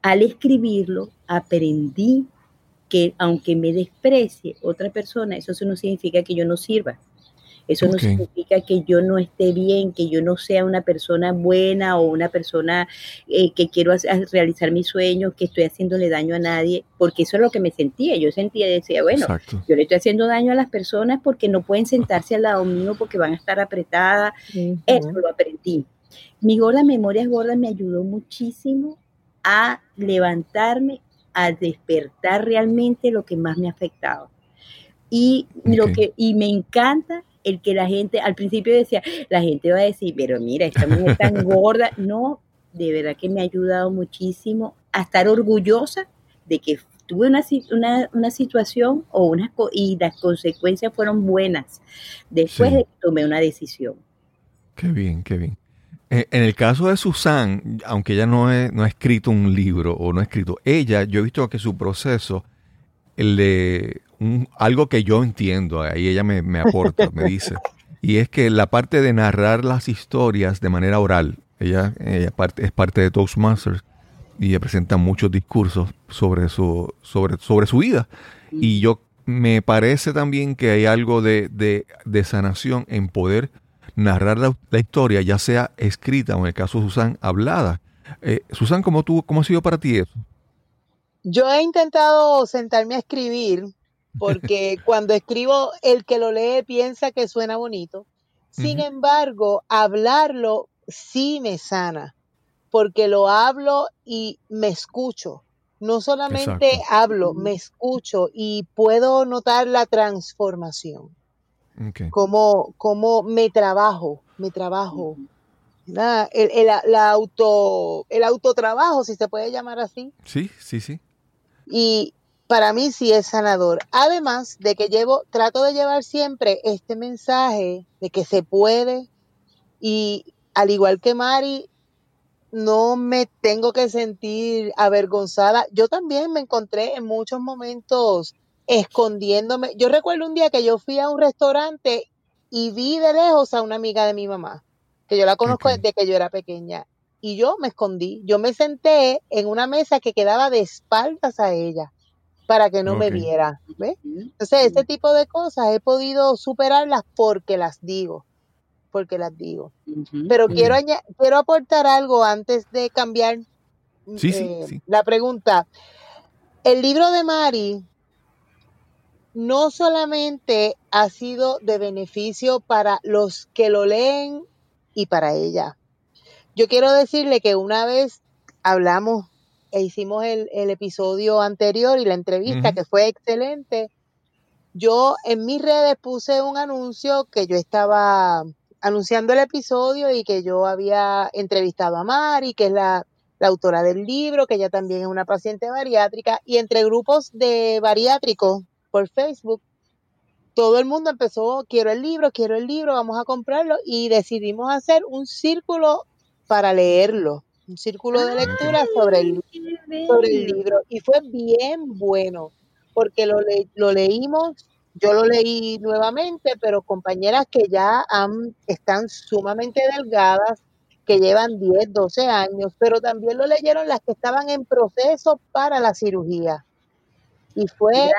[SPEAKER 1] Al escribirlo, aprendí que aunque me desprecie otra persona, eso no significa que yo no sirva. Eso no significa que yo no esté bien, que yo no sea una persona buena o una persona eh, que quiero realizar mis sueños, que estoy haciéndole daño a nadie, porque eso es lo que me sentía. Yo sentía, decía, bueno, yo le estoy haciendo daño a las personas porque no pueden sentarse al lado mío porque van a estar apretadas. Eso lo aprendí. Mi gorda Memorias Gordas me ayudó muchísimo a levantarme, a despertar realmente lo que más me ha afectado. Y, lo que, y me encanta el que la gente, al principio decía, la gente va a decir, pero mira, esta mujer tan gorda. [laughs] No, de verdad que me ha ayudado muchísimo a estar orgullosa de que tuve una, una, situación o una, y las consecuencias fueron buenas después de que tomé una decisión.
[SPEAKER 2] Qué bien, qué bien. Eh, en el caso de Susan, aunque ella no, ha escrito un libro o no ha escrito, ella, yo he visto que su proceso, el de algo que yo entiendo, ahí ella me, aporta, me dice, y es que la parte de narrar las historias de manera oral, ella, es parte de Toastmasters y ella presenta muchos discursos sobre su, sobre, sobre su vida. Y yo me parece también que hay algo de, de, sanación en poder narrar la, historia, ya sea escrita o en el caso de Susan, hablada. Eh, Susan, ¿cómo, tú, ¿cómo ha sido para ti eso?
[SPEAKER 3] Yo he intentado sentarme a escribir porque [laughs] cuando escribo, el que lo lee piensa que suena bonito. Sin embargo, hablarlo sí me sana, porque lo hablo y me escucho. No solamente hablo, me escucho y puedo notar la transformación. Como, como me trabajo, me trabajo. El, el, auto, el autotrabajo, si se puede llamar así.
[SPEAKER 2] Sí, sí, sí.
[SPEAKER 3] Y, para mí sí es sanador. Además de que llevo, trato de llevar siempre este mensaje de que se puede y al igual que Mari, no me tengo que sentir avergonzada. Yo también me encontré en muchos momentos escondiéndome. Yo recuerdo un día que yo fui a un restaurante y vi de lejos a una amiga de mi mamá, que yo la conozco desde que yo era pequeña. Y yo me escondí, yo me senté en una mesa que quedaba de espaldas a ella para que no me viera. Entonces, este tipo de cosas he podido superarlas porque las digo, porque las digo. Pero quiero, quiero aportar algo antes de cambiar eh, la pregunta. El libro de Mari no solamente ha sido de beneficio para los que lo leen y para ella. Yo quiero decirle que una vez hablamos e hicimos el, episodio anterior y la entrevista que fue excelente, yo en mis redes puse un anuncio que yo estaba anunciando el episodio y que yo había entrevistado a Mari, que es la, la autora del libro, que ella también es una paciente bariátrica, y entre grupos de bariátricos por Facebook, todo el mundo empezó, quiero el libro, quiero el libro, vamos a comprarlo, y decidimos hacer un círculo para leerlo un círculo de lectura sobre el, sobre el libro y fue bien bueno porque lo, lo leímos, yo lo leí nuevamente, pero compañeras que ya han, están sumamente delgadas, que llevan 10, 12 años, pero también lo leyeron las que estaban en proceso para la cirugía. Y fue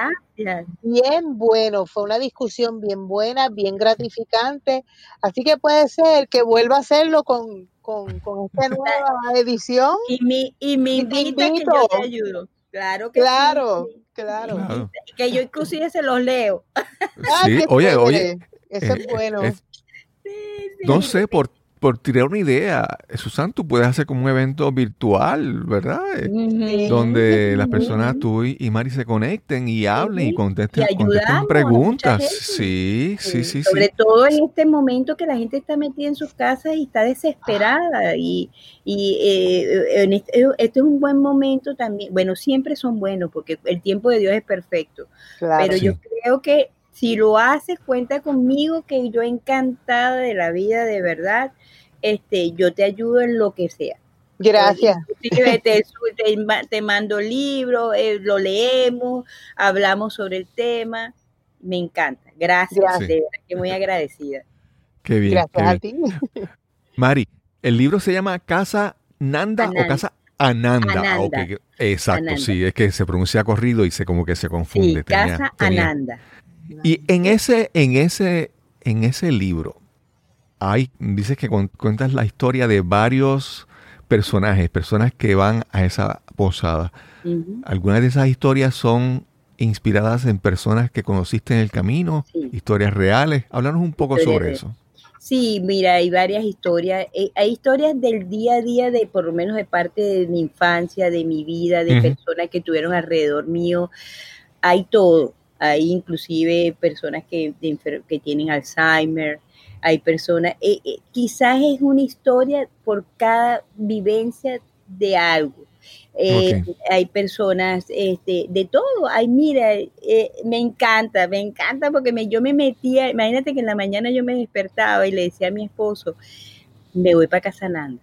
[SPEAKER 3] bien bueno, fue una discusión bien buena, bien gratificante. Así que puede ser que vuelva a hacerlo con, con, esta [laughs] nueva edición.
[SPEAKER 1] Y me, y me invita que yo te ayudo. Claro que
[SPEAKER 3] Claro,
[SPEAKER 1] sí.
[SPEAKER 3] claro.
[SPEAKER 2] Claro.
[SPEAKER 1] Que yo inclusive se los leo.
[SPEAKER 3] Ah,
[SPEAKER 2] Sí,
[SPEAKER 3] qué
[SPEAKER 2] oye,
[SPEAKER 3] chévere.
[SPEAKER 2] oye,
[SPEAKER 3] Eso
[SPEAKER 2] Eh,
[SPEAKER 3] es bueno.
[SPEAKER 2] es-
[SPEAKER 1] Sí, sí.
[SPEAKER 2] no sé, por, por tirar una idea, Susan, tú puedes hacer como un evento virtual, ¿verdad? Eh. Donde las personas, tú y y Mari, se conecten y hablen y contesten,
[SPEAKER 1] Y
[SPEAKER 2] preguntas. Sí, sí, sí,
[SPEAKER 1] Sobre
[SPEAKER 2] sí.
[SPEAKER 1] todo en este momento que la gente está metida en sus casas y está desesperada. Y, y eh, en este, este es un buen momento también. Bueno, siempre son buenos porque el tiempo de Dios es perfecto.
[SPEAKER 3] Claro.
[SPEAKER 1] Pero
[SPEAKER 2] Sí.
[SPEAKER 1] yo creo que si lo haces, cuenta conmigo, que yo encantada de la vida, de verdad. Este, yo te ayudo en lo que sea.
[SPEAKER 3] Gracias.
[SPEAKER 1] Te, [laughs] mando libros, eh, lo leemos, hablamos sobre el tema. Me encanta. Gracias,
[SPEAKER 3] Gracias.
[SPEAKER 1] de verdad que muy agradecida.
[SPEAKER 2] Qué bien.
[SPEAKER 3] Gracias
[SPEAKER 2] qué
[SPEAKER 3] a
[SPEAKER 2] bien.
[SPEAKER 3] ti.
[SPEAKER 2] Mari, el libro se llama Casa Nanda o. Casa Ananda.
[SPEAKER 1] Ananda.
[SPEAKER 2] Ok, exacto,
[SPEAKER 1] Ananda.
[SPEAKER 2] sí, es que se pronuncia corrido y se como que se confunde.
[SPEAKER 1] Sí,
[SPEAKER 2] Tenía-
[SPEAKER 1] Casa
[SPEAKER 2] tenía-
[SPEAKER 1] Ananda.
[SPEAKER 2] Y en ese, en ese, en ese libro, hay, dices que cuentas la historia de varios personajes, personas que van a esa posada. Algunas de esas historias son inspiradas en personas que conociste en el camino,
[SPEAKER 1] sí.
[SPEAKER 2] historias reales. Háblanos un poco
[SPEAKER 1] Historias
[SPEAKER 2] sobre eso.
[SPEAKER 1] Sí, mira, hay varias historias. eh, hay historias del día a día, de por lo menos de parte de mi infancia, de mi vida, de personas que tuvieron alrededor mío. Hay todo. Hay inclusive personas que, tienen Alzheimer. Hay personas, eh, eh, quizás es una historia por cada vivencia de algo. Eh, Hay personas este, de todo. Ay, mira, eh, me encanta, me encanta porque me, yo me metía, imagínate que en la mañana yo me despertaba y le decía a mi esposo, me voy para Casananda.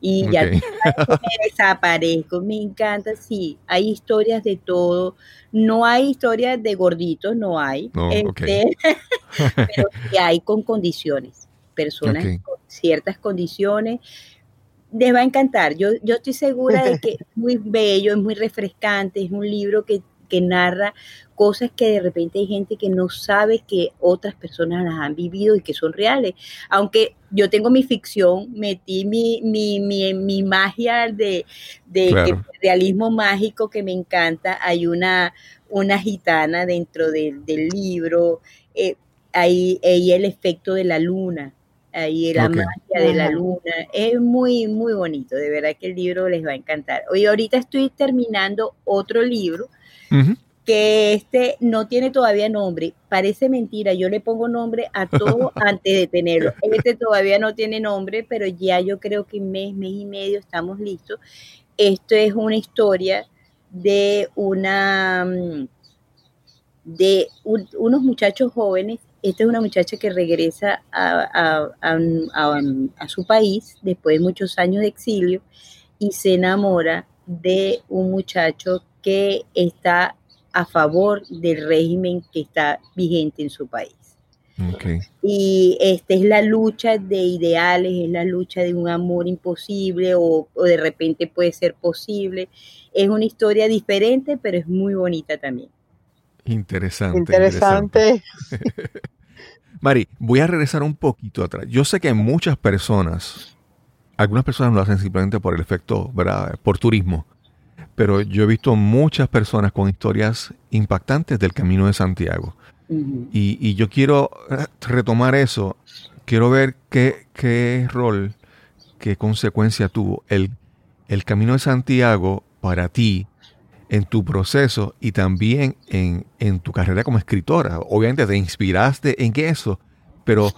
[SPEAKER 1] Y ya me [laughs] desaparezco, me encanta, sí, hay historias de todo, no hay historias de gorditos, no hay,
[SPEAKER 2] No, ok.
[SPEAKER 1] este, [laughs] pero sí hay con condiciones, personas con ciertas condiciones, les va a encantar, yo, yo estoy segura de que es muy bello, es muy refrescante, es un libro que, que narra cosas que de repente hay gente que no sabe que otras personas las han vivido y que son reales. Aunque yo tengo mi ficción, metí mi, mi, mi, mi magia de, de
[SPEAKER 2] Claro.
[SPEAKER 1] realismo mágico que me encanta. Hay una, una gitana dentro del, del libro, eh, hay, hay el efecto de la luna. Ahí la magia de la luna. Es muy, muy bonito. De verdad que el libro les va a encantar. Hoy ahorita estoy terminando otro libro Que este no tiene todavía nombre. Parece mentira, yo le pongo nombre a todo [laughs] antes de tenerlo. Este todavía no tiene nombre, pero ya yo creo que en mes, mes y medio estamos listos. Esto es una historia de una mm, de un- unos muchachos jóvenes. Esta es una muchacha que regresa a, a- a- a- a su país después de muchos años de exilio y se enamora de un muchacho que está a favor del régimen que está vigente en su país. Y esta es la lucha de ideales, es la lucha de un amor imposible o, o de repente puede ser posible. Es una historia diferente, pero es muy bonita también.
[SPEAKER 2] Interesante. interesante.
[SPEAKER 3] Interesante. [laughs]
[SPEAKER 2] Mari, voy a regresar un poquito atrás. Yo sé que muchas personas, algunas personas lo hacen simplemente por el efecto, ¿verdad? Por turismo. Pero yo he visto muchas personas con historias impactantes del Camino de Santiago. Y, y yo quiero retomar eso. Quiero ver qué, qué rol, qué consecuencia tuvo el, el Camino de Santiago para ti en tu proceso y también en, en tu carrera como escritora. Obviamente te inspiraste en eso, pero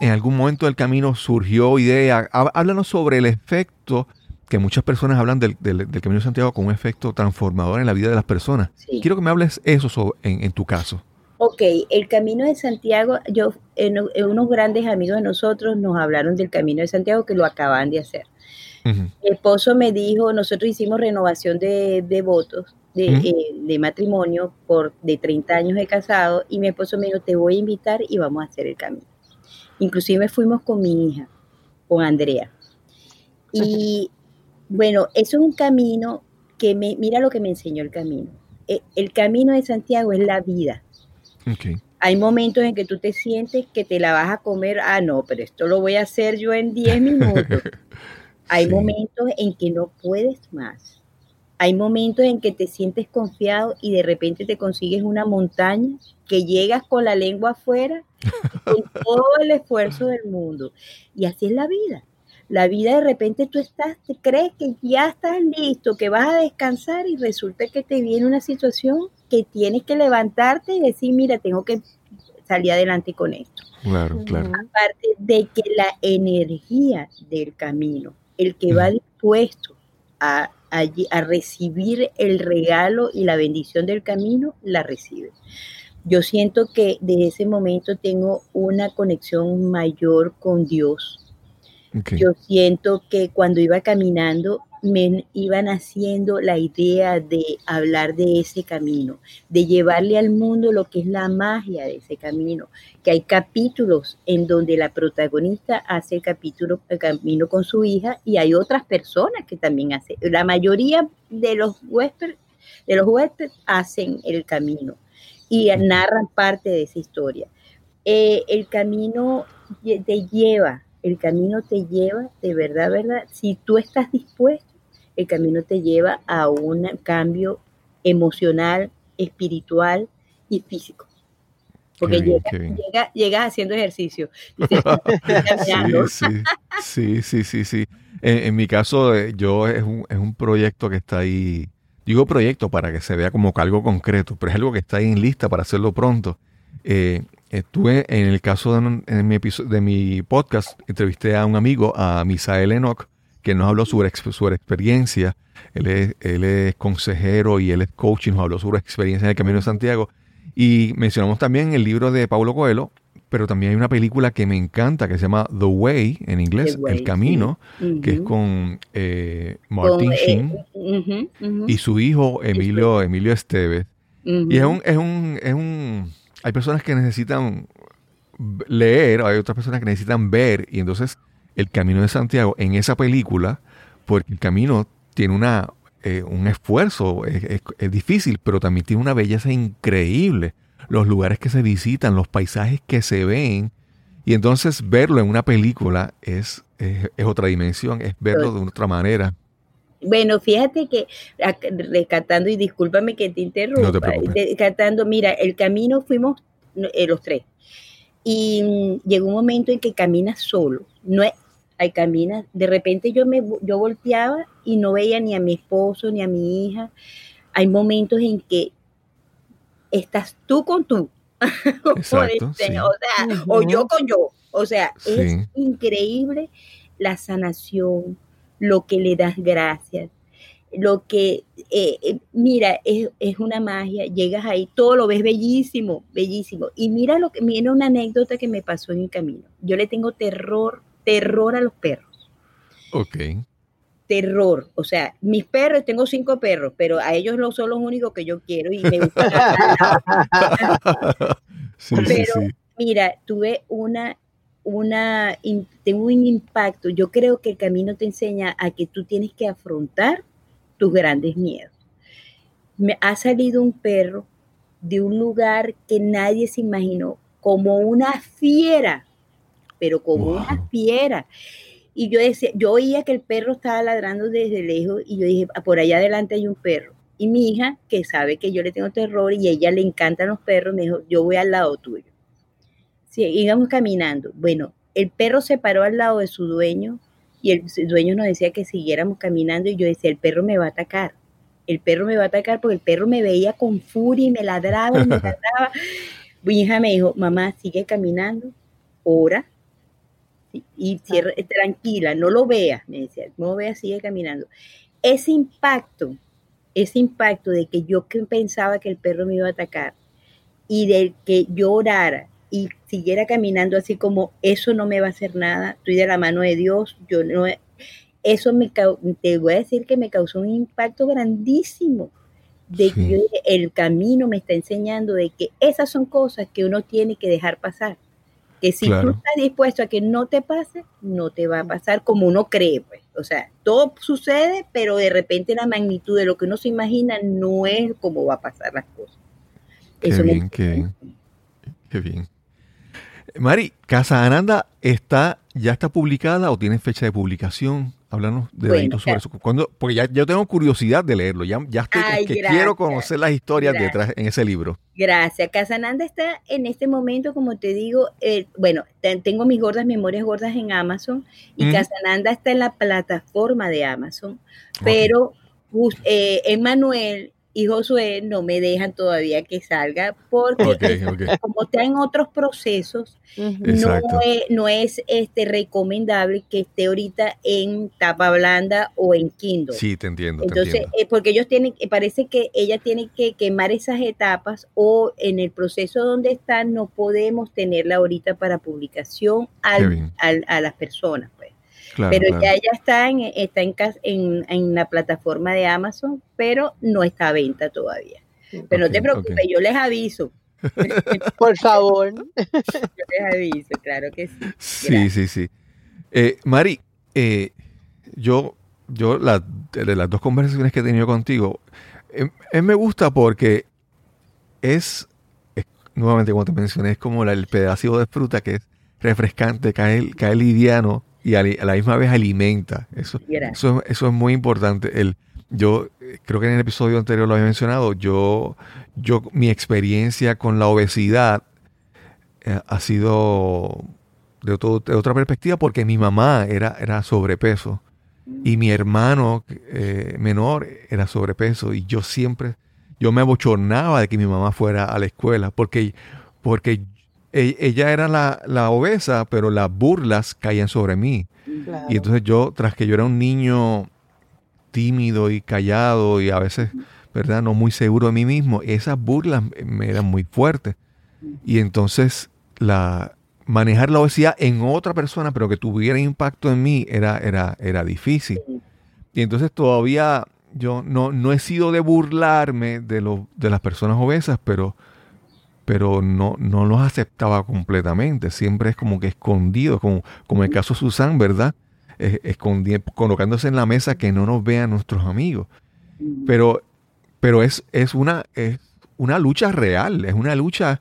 [SPEAKER 2] en algún momento del camino surgió idea. Há- Háblanos sobre el efecto que muchas personas hablan del, del- del Camino de Santiago como un efecto transformador en la vida de las personas.
[SPEAKER 1] Sí.
[SPEAKER 2] Quiero que me hables eso sobre- en, en tu caso.
[SPEAKER 1] Ok, el Camino de Santiago, yo, en, en unos grandes amigos de nosotros nos hablaron del Camino de Santiago que lo acaban de hacer.
[SPEAKER 2] Ujú.
[SPEAKER 1] Mi esposo me dijo, nosotros hicimos renovación de, de votos, de, eh, de matrimonio por de 30 años de casado y mi esposo me dijo, te voy a invitar y vamos a hacer el camino. Inclusive fuimos con mi hija, con Andrea. Y bueno, eso es un camino que me, mira lo que me enseñó el camino. Eh, El camino de Santiago es la vida. Hay momentos en que tú te sientes que te la vas a comer, ah, no, pero esto lo voy a hacer yo en 10 [laughs] minutos. Hay
[SPEAKER 2] Sí.
[SPEAKER 1] momentos en que no puedes más. Hay momentos en que te sientes confiado y de repente te consigues una montaña que llegas con la lengua afuera, con [laughs] todo el esfuerzo del mundo. Y así es la vida. La vida de repente tú estás, te crees que ya estás listo, que vas a descansar y resulta que te viene una situación que tienes que levantarte y decir, mira, tengo que salir adelante con esto.
[SPEAKER 2] Claro, claro.
[SPEAKER 1] Aparte de que la energía del camino, el que va dispuesto a a, recibir el regalo y la bendición del camino, la recibe. Yo siento que de ese momento tengo una conexión mayor con Dios. Yo siento que cuando iba caminando me iban haciendo la idea de hablar de ese camino, de llevarle al mundo lo que es la magia de ese camino, que hay capítulos en donde la protagonista hace el capítulo el camino con su hija y hay otras personas que también hacen. La mayoría de los huéspedes de los huéspedes hacen el camino y narran parte de esa historia. Eh, el camino te lleva, el camino te lleva, de verdad, verdad, si tú estás dispuesto el camino te lleva a un cambio emocional, espiritual y físico. Porque llegas haciendo ejercicio. [laughs]
[SPEAKER 2] sí, sí, sí, sí, En, mi caso, eh, yo es un, es un proyecto que está ahí, digo proyecto para que se vea como algo concreto, pero es algo que está ahí en lista para hacerlo pronto. Eh, estuve en el caso de, en mi de mi podcast, entrevisté a un amigo, a Misael Enoch, que nos habló sobre su experiencia. Él es, él es consejero y él es coach y nos habló sobre experiencia en el Camino de Santiago. Y mencionamos también el libro de Paulo Coelho, pero también hay una película que me encanta que se llama The Way, en inglés, El Camino, que es con eh, Martin eh, Sheen y su hijo Emilio, Emilio Esteves. Y es un, es un, es un, hay personas que necesitan leer, hay otras personas que necesitan ver, y entonces el Camino de Santiago en esa película, porque el camino tiene una, eh, un esfuerzo, es, difícil, pero también tiene una belleza increíble. Los lugares que se visitan, los paisajes que se ven. Y entonces verlo en una película es, es, otra dimensión, es verlo de otra manera.
[SPEAKER 1] Bueno, fíjate que rescatando, y discúlpame que te interrumpa, rescatando, mira, el camino fuimos eh, los tres. Y mm, llegó un momento en que caminas solo. No es, ahí camina. De repente yo me yo volteaba y no veía ni a mi esposo ni a mi hija. Hay momentos en que estás tú con tú. [laughs]
[SPEAKER 2] Exacto,
[SPEAKER 1] o, sea, o yo con yo. O sea, es increíble la sanación, lo que le das gracias, lo que, eh, eh, mira, es, es, una magia, llegas ahí, todo lo ves bellísimo, bellísimo. Y mira lo que, mira una anécdota que me pasó en el camino. Yo le tengo terror terror a los perros.
[SPEAKER 2] Ok.
[SPEAKER 1] Terror. O sea, mis perros, tengo cinco perros, pero a ellos no son los únicos que yo quiero y me gusta. [laughs] pero mira, tuve una, una, tengo un impacto. Yo creo que el camino te enseña a que tú tienes que afrontar tus grandes miedos. Me ha salido un perro de un lugar que nadie se imaginó, como una fiera pero como una fiera. Y yo decía, yo oía que el perro estaba ladrando desde lejos y yo dije, ah, por allá adelante hay un perro. Y mi hija, que sabe que yo le tengo terror y a ella le encantan los perros, me dijo, yo voy al lado tuyo. Sí, íbamos caminando. Bueno, el perro se paró al lado de su dueño y el dueño nos decía que siguiéramos caminando y yo decía, el perro me va a atacar. El perro me va a atacar porque el perro me veía con furia y me ladraba y me [laughs] ladraba. Mi hija me dijo, mamá, sigue caminando, ora, y cierra, tranquila, no lo veas, me decía, no lo veas, sigue caminando. Ese impacto, ese impacto de que yo pensaba que el perro me iba a atacar y de que yo orara y siguiera caminando así como eso no me va a hacer nada, estoy de la mano de Dios, yo no, eso me, te voy a decir que me causó un impacto grandísimo de que el camino me está enseñando de que esas son cosas que uno tiene que dejar pasar que si tú estás dispuesto a que no te pase, no te va a pasar como uno cree, pues. O sea, todo sucede, pero de repente la magnitud de lo que uno se imagina no es como va a pasar las cosas.
[SPEAKER 2] Qué bien, qué bien. Qué bien. Mari, Casa Ananda está, ya está publicada o tiene fecha de publicación. Háblanos de
[SPEAKER 1] Bueno,
[SPEAKER 2] sobre eso. Cuando, porque ya yo tengo curiosidad de leerlo. Ya, ya estoy
[SPEAKER 1] Ay,
[SPEAKER 2] que quiero conocer las historias
[SPEAKER 1] Gracias.
[SPEAKER 2] detrás en ese libro.
[SPEAKER 1] Gracias. Casananda está en este momento, como te digo, eh, bueno, te- tengo mis gordas memorias gordas en Amazon y
[SPEAKER 2] Ujú.
[SPEAKER 1] Casananda está en la plataforma de Amazon, pero eh, Emmanuel y Josué no me dejan todavía que salga porque [laughs] como está en otros procesos, no es, no es este, recomendable que esté ahorita en tapa blanda o en Kindle.
[SPEAKER 2] Sí, te entiendo, te
[SPEAKER 1] Entonces,
[SPEAKER 2] entiendo.
[SPEAKER 1] eh, porque ellos tienen, eh, parece que ella tiene que quemar esas etapas o en el proceso donde están no podemos tenerla ahorita para publicación al, a las personas.
[SPEAKER 2] Claro,
[SPEAKER 1] pero
[SPEAKER 2] claro.
[SPEAKER 1] ya ella está, en, está en, en, en la plataforma de Amazon, pero no está a venta todavía. Pero no te preocupes, yo les aviso. [laughs]
[SPEAKER 3] Por favor. [laughs]
[SPEAKER 1] Yo les aviso, claro que sí.
[SPEAKER 2] Sí, sí, sí. Eh, Mari, eh, yo, yo la- de las dos conversaciones que he tenido contigo, eh, eh, me gusta porque es, es- nuevamente como te mencioné, es como la- el pedacito de fruta que es refrescante, cae, cae liviano y a, la misma vez alimenta. Eso, eso, eso es muy importante. El, yo eh, creo que en el episodio anterior lo había mencionado. Yo, yo mi experiencia con la obesidad eh, ha sido de, otro- de otra perspectiva porque mi mamá era, era sobrepeso y mi hermano eh, menor era sobrepeso y yo siempre, yo me abochornaba de que mi mamá fuera a la escuela porque, porque ella era la, la obesa, pero las burlas caían sobre mí.
[SPEAKER 3] Claro.
[SPEAKER 2] Y entonces yo, tras que yo era un niño tímido y callado y a veces, ¿verdad? No muy seguro de mí mismo, esas burlas me eran muy fuertes. Y entonces la manejar la obesidad en otra persona, pero que tuviera impacto en mí, era, era, era difícil. Y entonces todavía yo no, no he sido de burlarme de, lo, de las personas obesas, pero, pero no, no los aceptaba completamente. Siempre es como que escondido, como, como el caso de Susan, ¿verdad? Colocándose en la mesa que no nos vean nuestros amigos. Pero, pero es, es, una, es una lucha real, es una lucha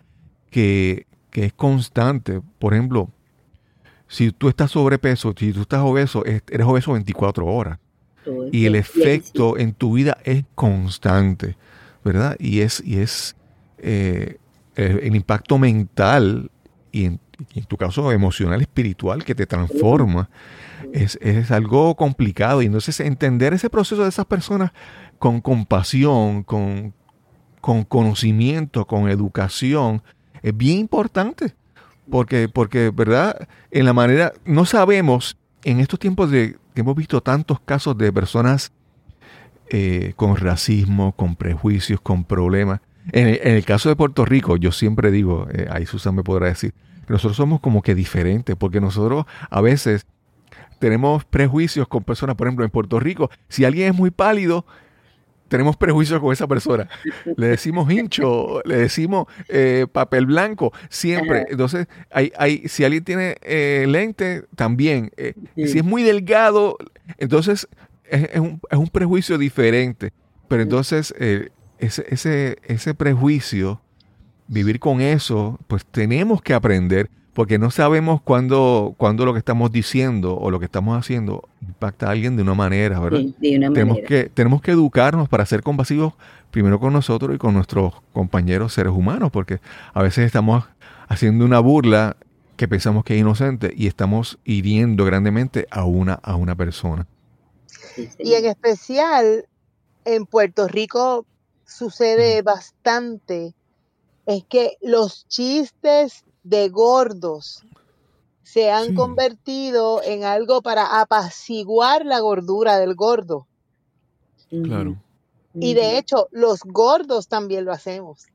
[SPEAKER 2] que, que es constante. Por ejemplo, si tú estás sobrepeso, si tú estás obeso, es- eres obeso 24 horas y el efecto en tu vida es constante, ¿verdad? Y es, y es eh, el, el impacto mental y en, y en tu caso emocional, espiritual, que te transforma, es, es algo complicado. Y entonces entender ese proceso de esas personas con compasión, con, con conocimiento, con educación, es bien importante. Porque, porque, ¿verdad? En la manera, no sabemos, en estos tiempos de que hemos visto tantos casos de personas eh, con racismo, con prejuicios, con problemas. En el, en el caso de Puerto Rico, yo siempre digo, eh, ahí Susan me podrá decir, que nosotros somos como que diferentes, porque nosotros a veces tenemos prejuicios con personas, por ejemplo, en Puerto Rico, si alguien es muy pálido, tenemos prejuicios con esa persona. Le decimos hincho, le decimos eh, papel blanco, siempre. Entonces, hay, hay, si alguien tiene eh, lente, también. Eh,
[SPEAKER 1] Sí.
[SPEAKER 2] Si es muy delgado, entonces es, es un, es un prejuicio diferente. Pero entonces, eh, ese, ese, ese prejuicio, vivir con eso, pues tenemos que aprender, porque no sabemos cuándo, cuándo lo que estamos diciendo o lo que estamos haciendo impacta a alguien de una manera, ¿verdad?
[SPEAKER 1] Sí, de una
[SPEAKER 2] tenemos
[SPEAKER 1] manera.
[SPEAKER 2] que, tenemos que educarnos para ser compasivos primero con nosotros y con nuestros compañeros seres humanos, porque a veces estamos haciendo una burla que pensamos que es inocente y estamos hiriendo grandemente a una, a una persona.
[SPEAKER 3] Y en especial en Puerto Rico sucede bastante, es que los chistes de gordos se han
[SPEAKER 2] Sí.
[SPEAKER 3] convertido en algo para apaciguar la gordura del gordo.
[SPEAKER 2] Claro,
[SPEAKER 3] Y de hecho, los gordos también lo hacemos.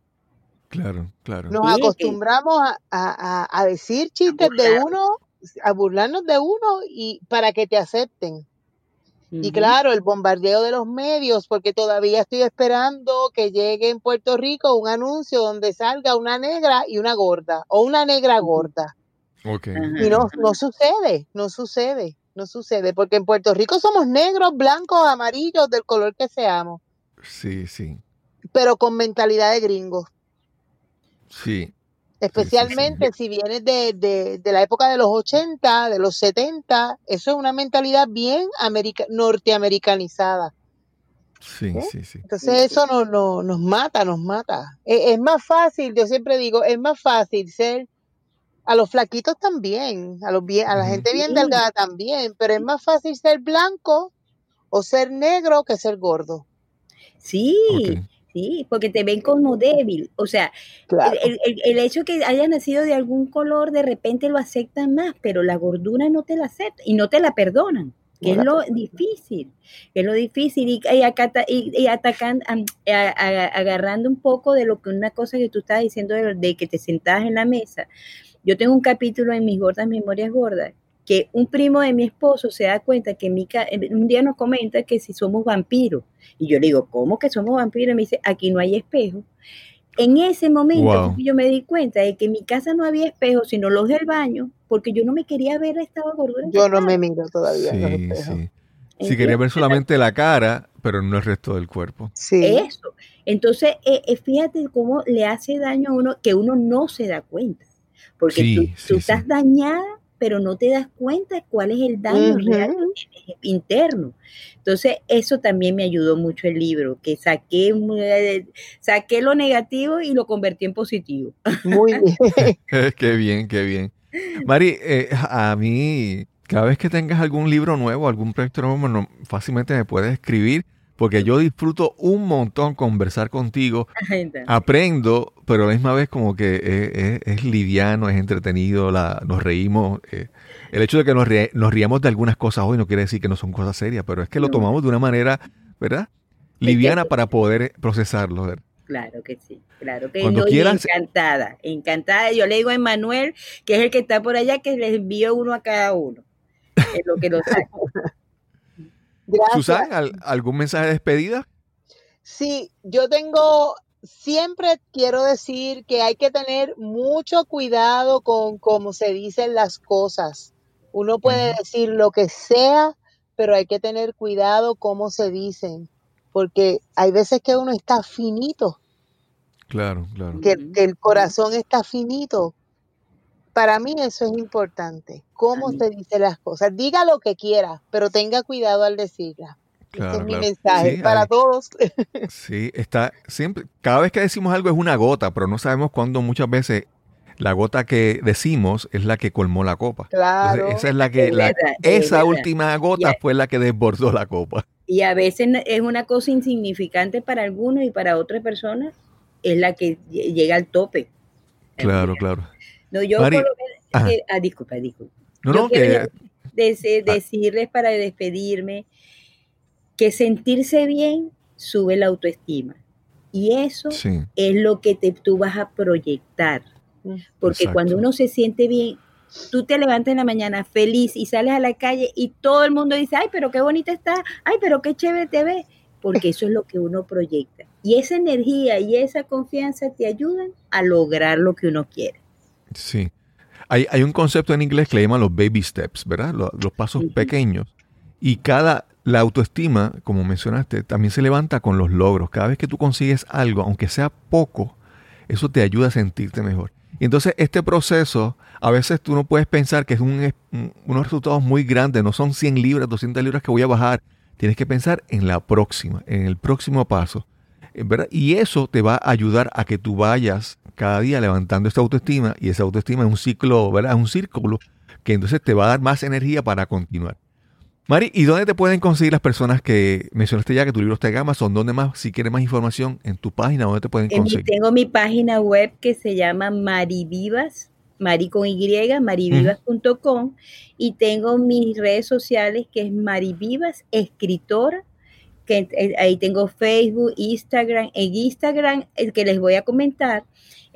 [SPEAKER 2] claro, claro.
[SPEAKER 3] Nos acostumbramos a, a- a- decir chistes de uno, a burlarnos de uno y para que te acepten. Y claro, el bombardeo de los medios, porque todavía estoy esperando que llegue en Puerto Rico un anuncio donde salga una negra y una gorda, o una negra gorda.
[SPEAKER 2] Ok.
[SPEAKER 1] Ajá.
[SPEAKER 3] Y no, no sucede, no sucede, no sucede, porque en Puerto Rico somos negros, blancos, amarillos, del color que seamos,
[SPEAKER 2] Sí, sí,
[SPEAKER 3] pero con mentalidad de gringos.
[SPEAKER 2] sí.
[SPEAKER 3] Especialmente si vienes de, de, de, la época de los 80, de los 70, eso es una mentalidad bien norteamericanizada.
[SPEAKER 2] Sí, ¿Eh? sí, sí.
[SPEAKER 3] Entonces eso no, no, nos mata, nos mata. Es, es, más fácil, yo siempre digo, es más fácil ser a los flaquitos también, a los bien, a la gente bien delgada también, pero es más fácil ser blanco o ser negro que ser gordo.
[SPEAKER 1] Sí, sí, porque te ven como débil. O sea, el, el, el, hecho que hayas nacido de algún color, de repente lo aceptan más, pero la gordura no te la aceptan y no te la perdonan que es lo difícil, que es lo difícil, y, y, acá, y, y atacan, a, a, agarrando un poco de lo que una cosa que tú estabas diciendo de, de, que te sentabas en la mesa. Yo tengo un capítulo en mis gordas memorias gordas, que un primo de mi esposo se da cuenta que mi, un día nos comenta que si somos vampiros, y yo le digo, ¿cómo que somos vampiros? Y me dice, aquí no hay espejo. En ese momento wow. yo me di cuenta de que en mi casa no había espejo, sino los del baño, porque yo no me quería ver estaba gordura.
[SPEAKER 3] Yo no me miro todavía.
[SPEAKER 2] Sí, en los sí. sí, quería ver solamente la cara, pero no el resto del cuerpo.
[SPEAKER 1] Sí. Eso. Entonces, eh, fíjate cómo le hace daño a uno que uno no se da cuenta. Porque sí, tú, sí, tú, estás dañada, pero no te das cuenta cuál es el daño uh -huh. real interno. Entonces, eso también me ayudó mucho el libro, que saqué, saqué lo negativo y lo convertí en positivo.
[SPEAKER 3] Muy bien. [laughs] [laughs]
[SPEAKER 2] qué bien, qué bien. Mari, eh, a mí, cada vez que tengas algún libro nuevo, algún proyecto nuevo, no, fácilmente me puedes escribir, porque yo disfruto un montón conversar contigo. [laughs] Aprendo, pero a la misma vez como que es, es, es liviano, es entretenido, la, nos reímos. Eh, el hecho de que nos, ri nos, riamos de algunas cosas hoy no quiere decir que no son cosas serias, pero es que lo tomamos de una manera, ¿verdad? Liviana para poder procesarlo. ¿verdad?
[SPEAKER 1] Claro que sí, claro que Cuando no, quieras... encantada, encantada. Yo le digo a Emanuel, que es el que está por allá, que les envío uno a cada uno. Es lo que lo saco. [laughs]
[SPEAKER 2] Susan, ¿algún mensaje de despedida?
[SPEAKER 3] Sí, yo tengo, siempre quiero decir que hay que tener mucho cuidado con cómo se dicen las cosas. Uno puede uh -huh. decir lo que sea, pero hay que tener cuidado cómo se dicen, porque hay veces que uno está finito.
[SPEAKER 2] Claro, claro.
[SPEAKER 3] Que, que el corazón está finito. Para mí eso es importante, cómo se dice las cosas. Diga lo que quiera, pero tenga cuidado al decirla.
[SPEAKER 2] Claro,
[SPEAKER 3] este es
[SPEAKER 2] claro.
[SPEAKER 3] mi mensaje
[SPEAKER 2] sí,
[SPEAKER 3] para
[SPEAKER 2] hay,
[SPEAKER 3] todos.
[SPEAKER 2] Sí, está siempre, cada vez que decimos algo es una gota, pero no sabemos cuándo muchas veces la gota que decimos es la que colmó la copa.
[SPEAKER 3] Claro.
[SPEAKER 2] Entonces, esa es la que, la, verdad, esa última gota yeah. fue la que desbordó la copa.
[SPEAKER 1] Y a veces es una cosa insignificante para algunos y para otras personas es la que llega al tope.
[SPEAKER 2] Claro, claro.
[SPEAKER 1] No, yo Mari, por lo menos, eh, ah, disculpa, disculpa. No, yo no, quiero que... de, ah. decirles para despedirme que sentirse bien sube la autoestima. Y eso sí. es lo que te, tú vas a proyectar. Porque Exacto. cuando uno se siente bien, tú te levantas en la mañana feliz y sales a la calle y todo el mundo dice, ay, pero qué bonita está, ay, pero qué chévere te ves. Porque eso es lo que uno proyecta. Y esa energía y esa confianza te ayudan a lograr lo que uno quiere.
[SPEAKER 2] Sí. Hay, hay, un concepto en inglés que le llaman los baby steps, ¿verdad? Los, los pasos uh -huh. pequeños. Y cada, la autoestima, como mencionaste, también se levanta con los logros. Cada vez que tú consigues algo, aunque sea poco, eso te ayuda a sentirte mejor. Y entonces este proceso, a veces tú no puedes pensar que es un, unos resultados muy grandes, no son 100 libras, 200 libras que voy a bajar. Tienes que pensar en la próxima, en el próximo paso. ¿verdad? Y eso te va a ayudar a que tú vayas cada día levantando esta autoestima y esa autoestima es un ciclo, ¿verdad? Es un círculo que entonces te va a dar más energía para continuar. Mari, ¿y dónde te pueden conseguir las personas que mencionaste ya que tu libro está en Amazon? ¿Dónde más, si quieres más información, en tu página, dónde te pueden conseguir?
[SPEAKER 1] Tengo mi página web que se llama Marivivas, Mari con Y, marivivas.com, -huh. y tengo mis redes sociales que es Marivivas Escritora, que eh, ahí tengo Facebook, Instagram, en Instagram, el que les voy a comentar,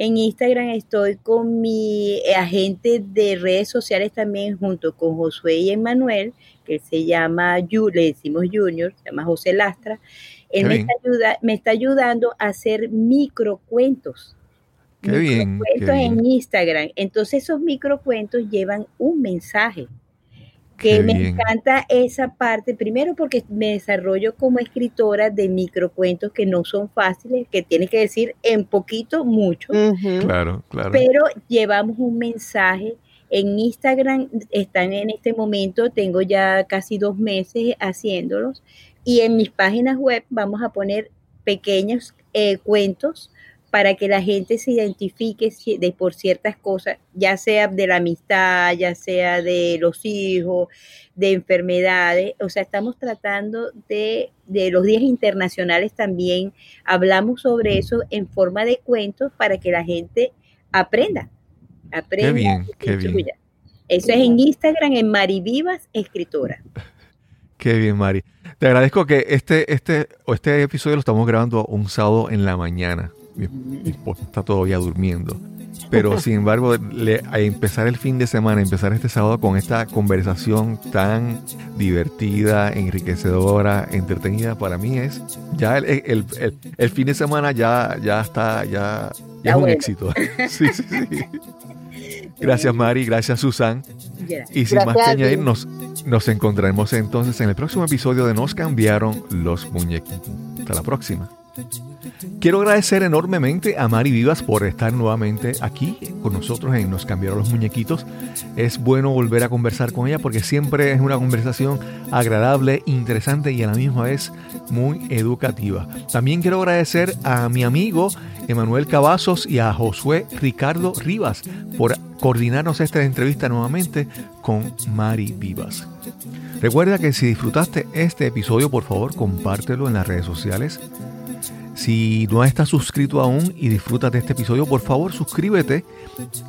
[SPEAKER 1] en Instagram estoy con mi agente de redes sociales también junto con Josué y Emanuel, que se llama, le decimos Junior, se llama José Lastra. Él me está, ayuda, me está, ayudando a hacer microcuentos.
[SPEAKER 2] Qué bien.
[SPEAKER 1] En Instagram. Entonces esos microcuentos llevan un mensaje que me encanta esa parte, primero porque me desarrollo como escritora de microcuentos que no son fáciles, que tienes que decir en poquito, mucho.
[SPEAKER 2] Claro, claro.
[SPEAKER 1] Pero llevamos un mensaje. En Instagram están en este momento, tengo ya casi dos meses haciéndolos, y en mis páginas web vamos a poner pequeños eh, cuentos para que la gente se identifique de, por ciertas cosas, ya sea de la amistad, ya sea de los hijos, de enfermedades. O sea, estamos tratando de, de los días internacionales también, hablamos sobre eso en forma de cuentos para que la gente aprenda. Aprenda.
[SPEAKER 2] Qué bien, qué bien.
[SPEAKER 1] Eso es en Instagram, en Mari Vivas, escritora. [laughs]
[SPEAKER 2] Qué bien, Mari. Te agradezco que este, este, este episodio lo estamos grabando un sábado en la mañana mi, esposa está todavía durmiendo. Pero sin embargo, a empezar el fin de semana, empezar este sábado con esta conversación tan divertida, enriquecedora, entretenida, para mí es ya el, fin de semana ya, ya está, ya, es un éxito. [laughs] [laughs] Gracias Mari, gracias Susan. Y sin más que añadir, nos, nos encontraremos entonces en el próximo episodio de Nos cambiaron los muñequitos. Hasta la próxima. Quiero agradecer enormemente a Mari Vivas por estar nuevamente aquí con nosotros en Nos cambiaron los muñequitos. Es bueno volver a conversar con ella porque siempre es una conversación agradable, interesante y a la misma vez muy educativa. También quiero agradecer a mi amigo Emanuel Cavazos y a Josué Ricardo Rivas por coordinarnos esta entrevista nuevamente con Mari Vivas. Recuerda que si disfrutaste este episodio, por favor, compártelo en las redes sociales si no estás suscrito aún y disfrutas de este episodio, por favor suscríbete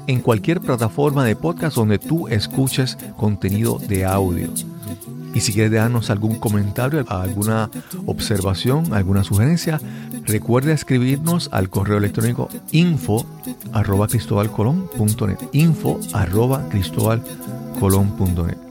[SPEAKER 2] en cualquier plataforma de podcast donde tú escuches contenido de audio. Y si quieres darnos algún comentario, alguna observación, alguna sugerencia, recuerda escribirnos al correo electrónico info arroba cristobalcolón.net info arroba cristobalcolón.net